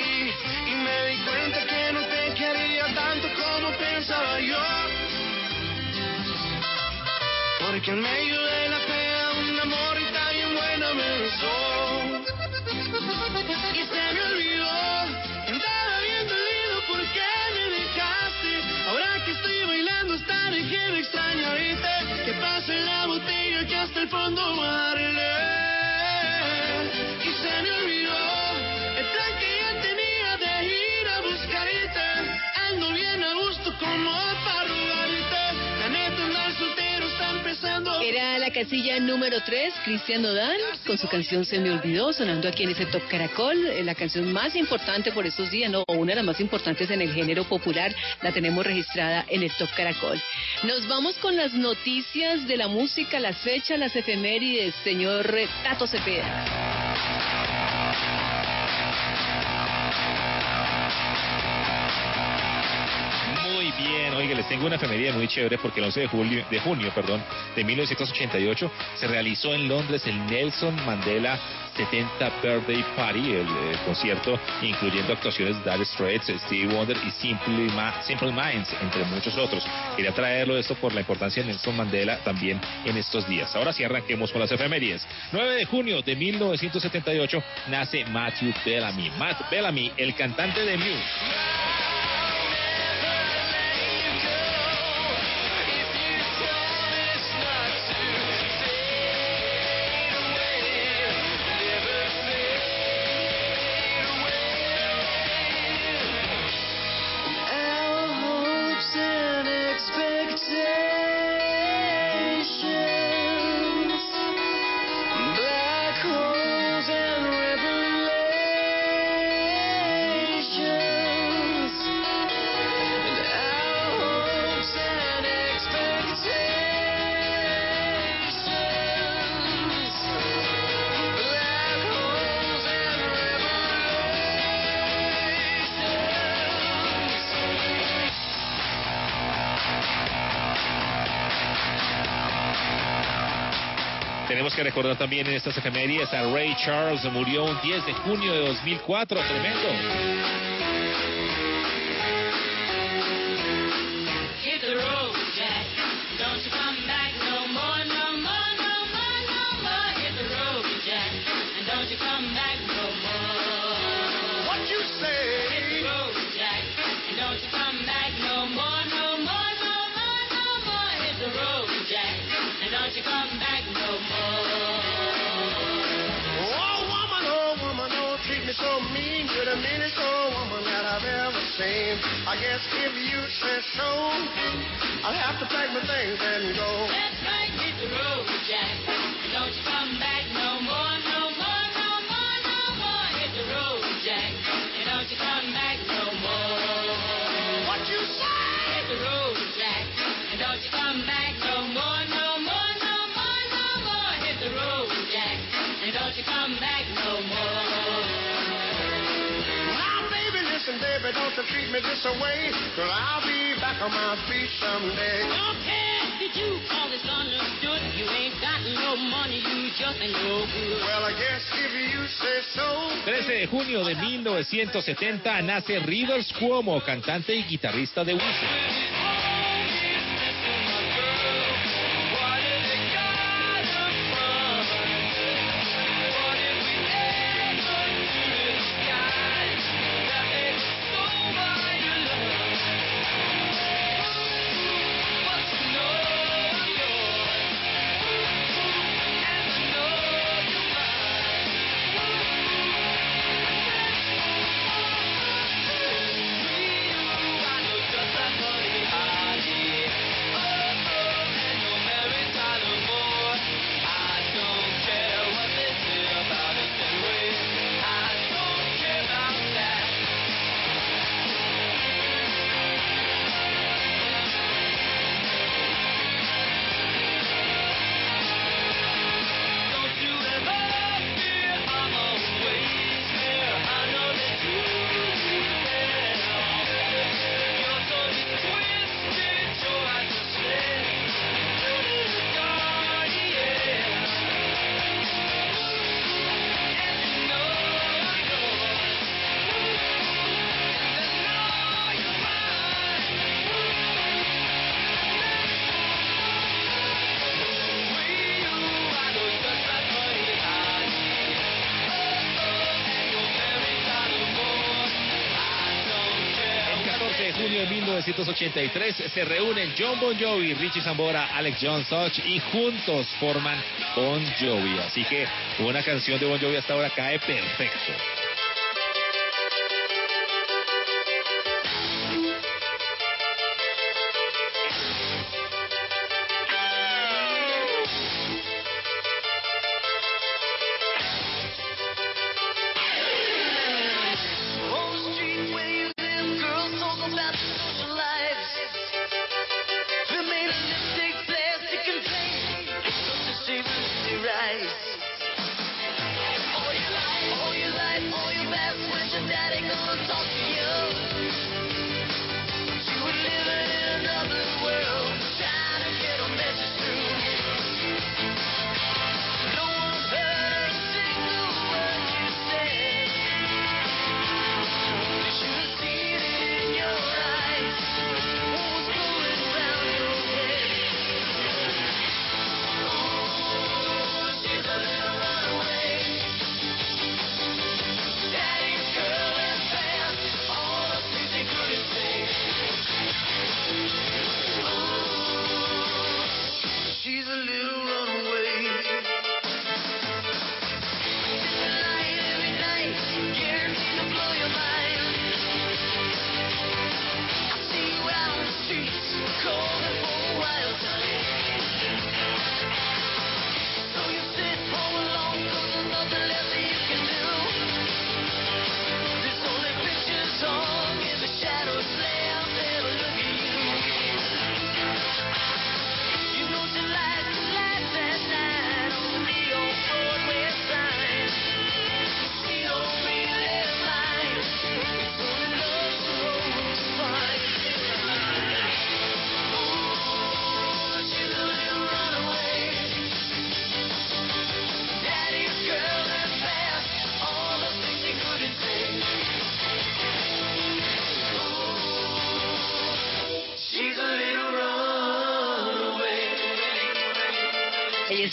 Y, y me di cuenta que no te quería tanto como pensaba yo. Porque en el fondo va casilla número 3, Cristian Nodal, con su canción Se me olvidó, sonando aquí en ese Top Caracol, eh, la canción más importante por estos días, no, o una de las más importantes en el género popular, la tenemos registrada en el Top Caracol. Nos vamos con las noticias de la música, las fechas, las efemérides, señor Tato Cepeda. Oiga, les tengo una efeméride muy chévere porque el 11 de, julio, de junio perdón, de 1988 se realizó en Londres el Nelson Mandela 70 Birthday Party, el, eh, concierto incluyendo actuaciones de Dire Straits, Stevie Wonder y Simple, Ma- Simple Minds, entre muchos otros. Quería traerlo esto por la importancia de Nelson Mandela también en estos días. Ahora sí arranquemos con las efemérides. 9 de junio de 1978 nace Matthew Bellamy. Matt Bellamy, el cantante de Muse. Tenemos que recordar también en estas efemérides a Ray Charles, murió un 10 de junio de 2004, tremendo. Don't so mean. You're the meanest old woman that I've ever seen. I guess if you say so, I'll have to pack my things and go. That's right, hit the road, Jack. Treat me this way, well, I'll be back on my feet someday. Don't care if you call this understood. You ain't got no money, you just ain't no good. Well, I guess if you say so. 13 de junio de 1970 nace Rivers Cuomo, cantante y guitarrista de Wisin. 1983 se reúnen John Bon Jovi, Richie Zambora, Alex John Such y juntos forman Bon Jovi. Así que una canción de Bon Jovi hasta ahora cae perfecto.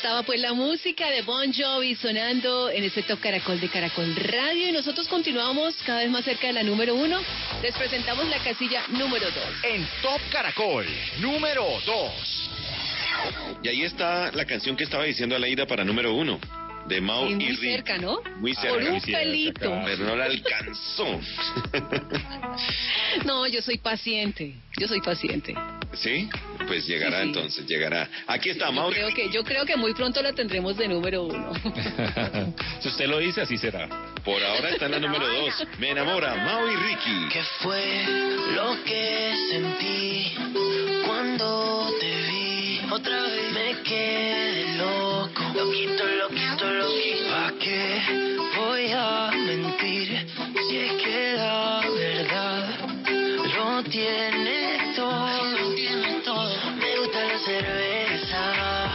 Estaba pues la música de Bon Jovi sonando en este Top Caracol de Caracol Radio y nosotros continuamos cada vez más cerca de la número uno. Les presentamos la casilla número dos. En Top Caracol, número dos. Y ahí está la canción que estaba diciendo Aleida para número uno de Mao y muy cerca, ¿no? Muy cerca. Por un pelito. Pero no la alcanzó. no, yo soy paciente. Yo soy paciente. ¿Sí? Pues llegará entonces, llegará. Aquí está Mao. Yo creo, que, yo creo que muy pronto la tendremos de número uno. si usted lo dice, así será. Por ahora está en la número dos. Me enamora, Mao y Ricky. ¿Qué fue lo que sentí cuando te vi? Otra vez me quedé loco. Loquito, loquito, loquito. ¿Pa' qué voy a mentir si es que la verdad tiene cerveza.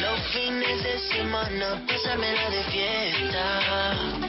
Los fines de semana pasármela de fiesta.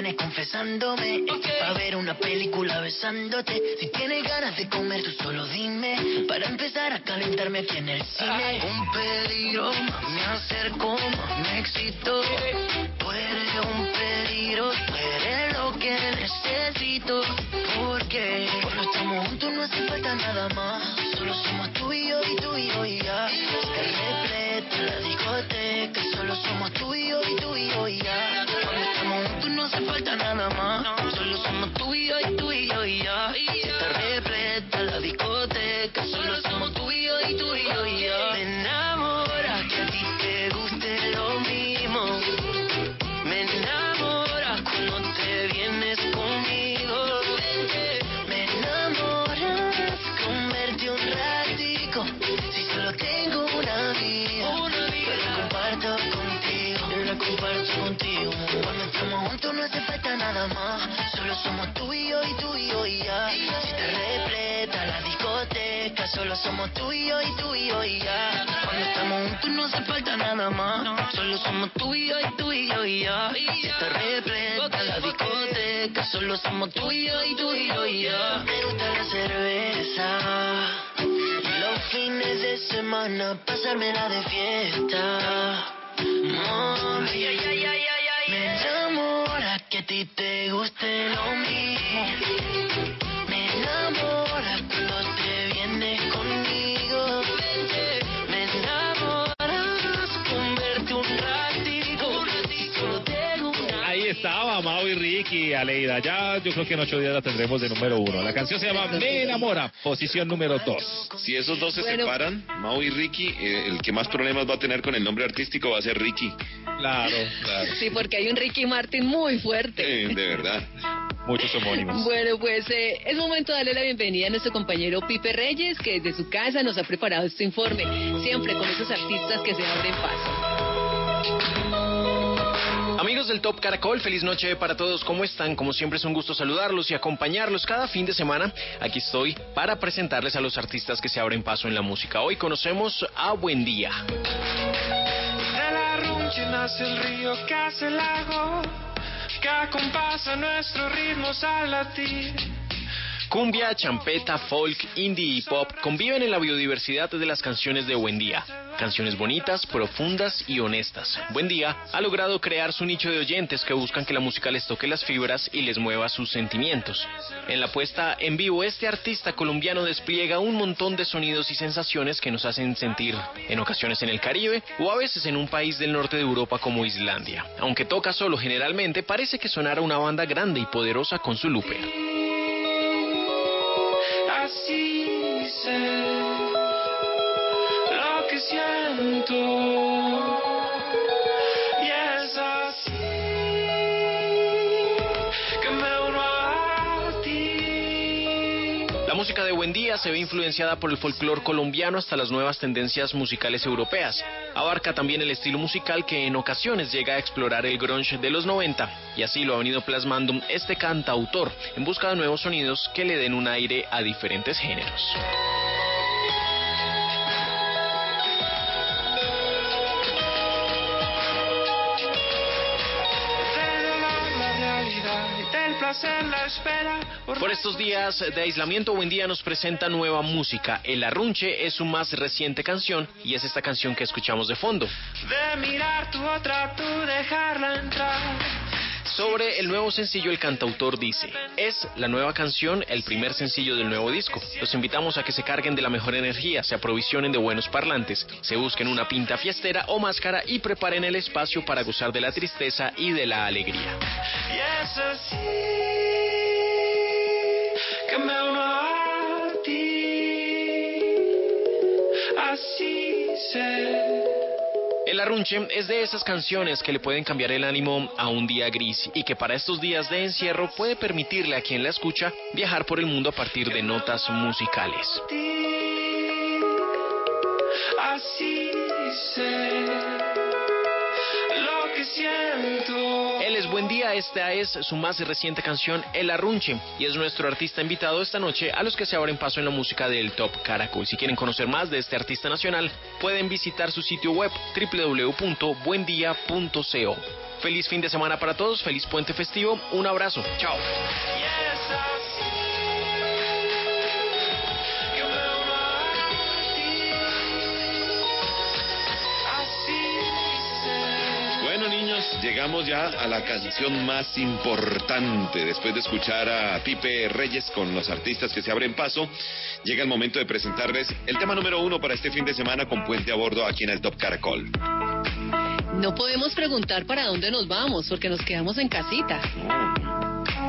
Tienes confesándome. Pa' ver una película besándote. Si tienes ganas de comer, tú solo dime. Para empezar a calentarme aquí en el cine. Un peligro, me acerco, me excito. Tú eres un peligro, tú eres lo que necesito. Porque cuando estamos juntos no hace falta nada más. Solo somos tú y yo y tú y yo y ya. La discoteca. Solo somos tú y yo y tú y yo y ya. Cuando estamos juntos no hace falta nada más. Solo somos tú y yo y tú y yo y ya. Cuando estamos juntos no hace falta nada más. Solo somos tú y yo y tú y yo y ya. Si te repleta la discoteca, solo somos tú y yo y tú y yo y ya. Cuando estamos juntos no hace falta nada más. Solo somos tú y yo y tú y yo y ya. Si te repleta la discoteca, solo somos tú y yo y tú y yo y ya. Me gusta la cerveza. Los fines de semana pasármela de fiesta. Me que a ti te guste lo mismo. Estaba Mao y Ricky, Aleida. Ya yo creo que en ocho días la tendremos de número uno. La canción se llama Me enamora, posición número dos. Si esos dos se Bueno. separan, Mau y Ricky, eh, el que más problemas va a tener con el nombre artístico va a ser Ricky. Claro, claro. Sí, porque hay un Ricky Martin muy fuerte. Eh, de verdad. Muchos homónimos. Bueno, pues eh, es momento de darle la bienvenida a nuestro compañero Pipe Reyes, que desde su casa nos ha preparado este informe, siempre con esos artistas que se abren paso. Amigos del Top Caracol, feliz noche para todos. ¿Cómo están? Como siempre es un gusto saludarlos y acompañarlos cada fin de semana. Aquí estoy para presentarles a los artistas que se abren paso en la música. Hoy conocemos a Buen Día. Nace el río que hace el lago, que acompasa nuestros ritmos al. Cumbia, champeta, folk, indie y pop conviven en la biodiversidad de las canciones de Buen Día. Canciones bonitas, profundas y honestas. Buen Día ha logrado crear su nicho de oyentes que buscan que la música les toque las fibras y les mueva sus sentimientos. En la puesta en vivo, este artista colombiano despliega un montón de sonidos y sensaciones que nos hacen sentir en ocasiones en el Caribe o a veces en un país del norte de Europa como Islandia. Aunque toca solo generalmente, parece que sonara una banda grande y poderosa con su looper. Sé lo que siento. Música de Buen Día se ve influenciada por el folclore colombiano hasta las nuevas tendencias musicales europeas. Abarca también el estilo musical que en ocasiones llega a explorar el grunge de los 90 y así lo ha venido plasmando este cantautor en busca de nuevos sonidos que le den un aire a diferentes géneros. Placer la espera. Por estos días de aislamiento, Buen Día nos presenta nueva música. El Arrunche es su más reciente canción y es esta canción que escuchamos de fondo. De mirar tu otra, tú dejarla entrar. Sobre el nuevo sencillo, el cantautor dice, es la nueva canción, el primer sencillo del nuevo disco. Los invitamos a que se carguen de la mejor energía, se aprovisionen de buenos parlantes, se busquen una pinta fiestera o máscara y preparen el espacio para gozar de la tristeza y de la alegría. Y es así que me uno a ti. Así sé. El Arrunche es de esas canciones que le pueden cambiar el ánimo a un día gris y que para estos días de encierro puede permitirle a quien la escucha viajar por el mundo a partir de notas musicales. Buen Día, esta es su más reciente canción, El Arrunche, y es nuestro artista invitado esta noche a los que se abren paso en la música del Top Caracol. Si quieren conocer más de este artista nacional, pueden visitar su sitio web www.buendia.co. Feliz fin de semana para todos, feliz puente festivo, un abrazo, chao. Llegamos ya a la canción más importante. Después de escuchar a Pipe Reyes con los artistas que se abren paso, llega el momento de presentarles el tema número uno para este fin de semana con Puente a Bordo aquí en el Top Caracol. No podemos preguntar para dónde nos vamos porque nos quedamos en casita.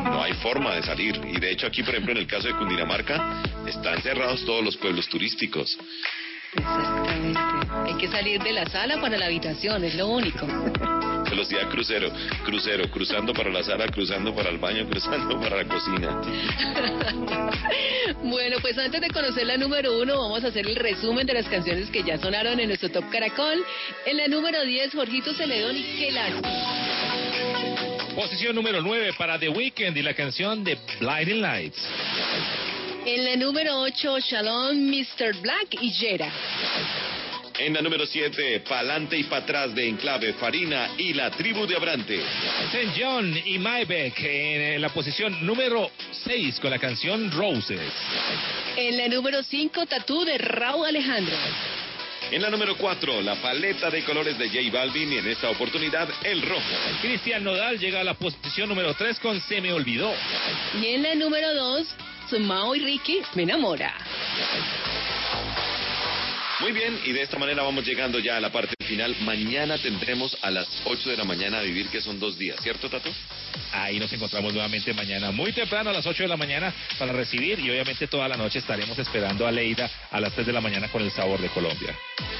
No hay forma de salir. Y de hecho aquí, por ejemplo, en el caso de Cundinamarca, están cerrados todos los pueblos turísticos. Exactamente. Hay que salir de la sala para la habitación, es lo único. Velocidad crucero, crucero, cruzando para la sala, cruzando para el baño, cruzando para la cocina. bueno, pues antes de conocer la número uno, vamos a hacer el resumen de las canciones que ya sonaron en nuestro Top Caracol. En la número 10, Jorgito Celedón y Qué Posición número 9 para The Weeknd y la canción de Blinding Lights. En la número 8, Shalom, Mr. Black y Jera. En la número 7, Pa'lante y Pa' atrás de Enclave, Farina y la tribu de Abrante. St. John y Mybeck en la posición número 6 con la canción Roses. En la número 5, Tatú de Raúl Alejandro. En la número 4, la paleta de colores de J Balvin y en esta oportunidad el rojo. Cristian Nodal llega a la posición número 3 con Se me olvidó. Y en la número 2, Mao y Ricky me enamora. Muy bien, y de esta manera vamos llegando ya a la parte final. Mañana tendremos a las 8 de la mañana a vivir, que son dos días, ¿cierto, Tato? Ahí nos encontramos nuevamente mañana, muy temprano a las 8 de la mañana para recibir y obviamente toda la noche estaremos esperando a Leida a las 3 de la mañana con el sabor de Colombia.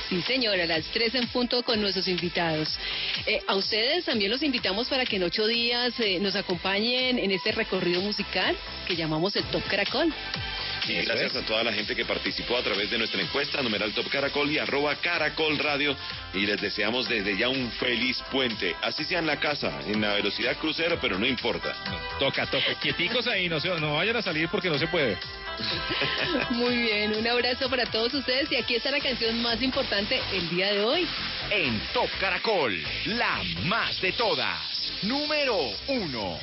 Sí, señora, a las 3 en punto con nuestros invitados. Eh, a ustedes también los invitamos para que en ocho días eh, nos acompañen en este recorrido musical que llamamos el Top Caracol. Y gracias a toda la gente que participó a través de nuestra encuesta, numeral Top Caracol y arroba Caracol Radio. Y les deseamos desde ya un feliz puente. Así sea en la casa, en la velocidad crucero, pero no importa. toca, toca. Quieticos ahí, no, se, no vayan a salir porque no se puede. Muy bien, un abrazo para todos ustedes y aquí está la canción más importante el día de hoy. En Top Caracol, la más de todas. Número uno.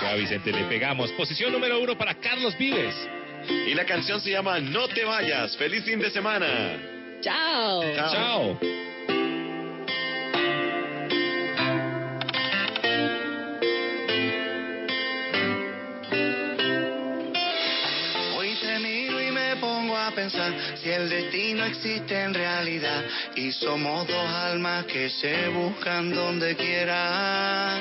Ya, Vicente, le pegamos. Posición número uno para Carlos Vives. Y la canción se llama No te vayas. Feliz fin de semana. Chao. Chao. Hoy a pensar si el destino existe en realidad y somos dos almas que se buscan donde quiera.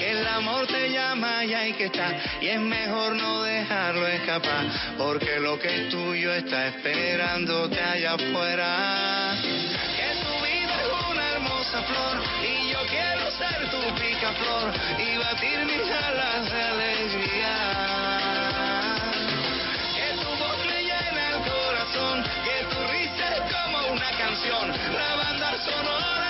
El amor te llama y hay que estar y es mejor no dejarlo escapar porque lo que es tuyo está esperándote allá afuera. Que tu vida es una hermosa flor y yo quiero ser tu picaflor y batir mis alas de alegría. Una canción, la banda sonora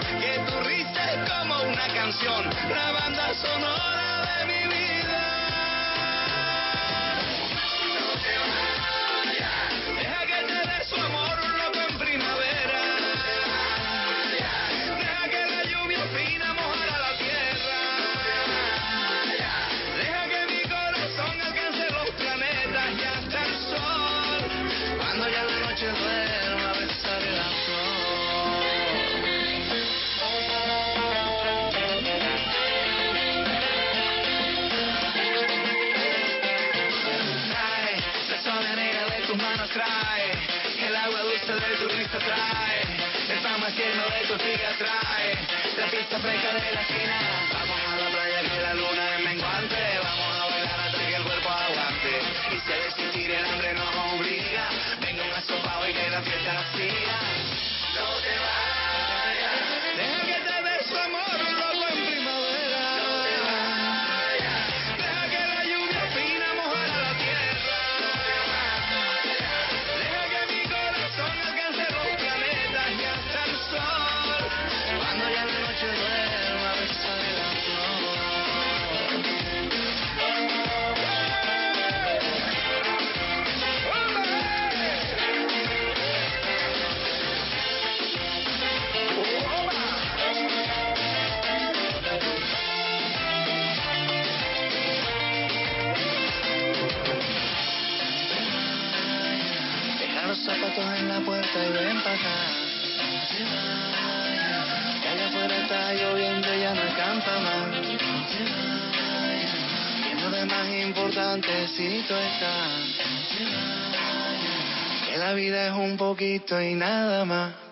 que tú como una canción, la banda sonora de mi vida. fresca de la esquina. Vamos a la playa que la luna fiesta y. Que allá afuera está lloviendo y ya no acampa más. Que no de más importante si tú estás. Que la vida es un poquito y nada más.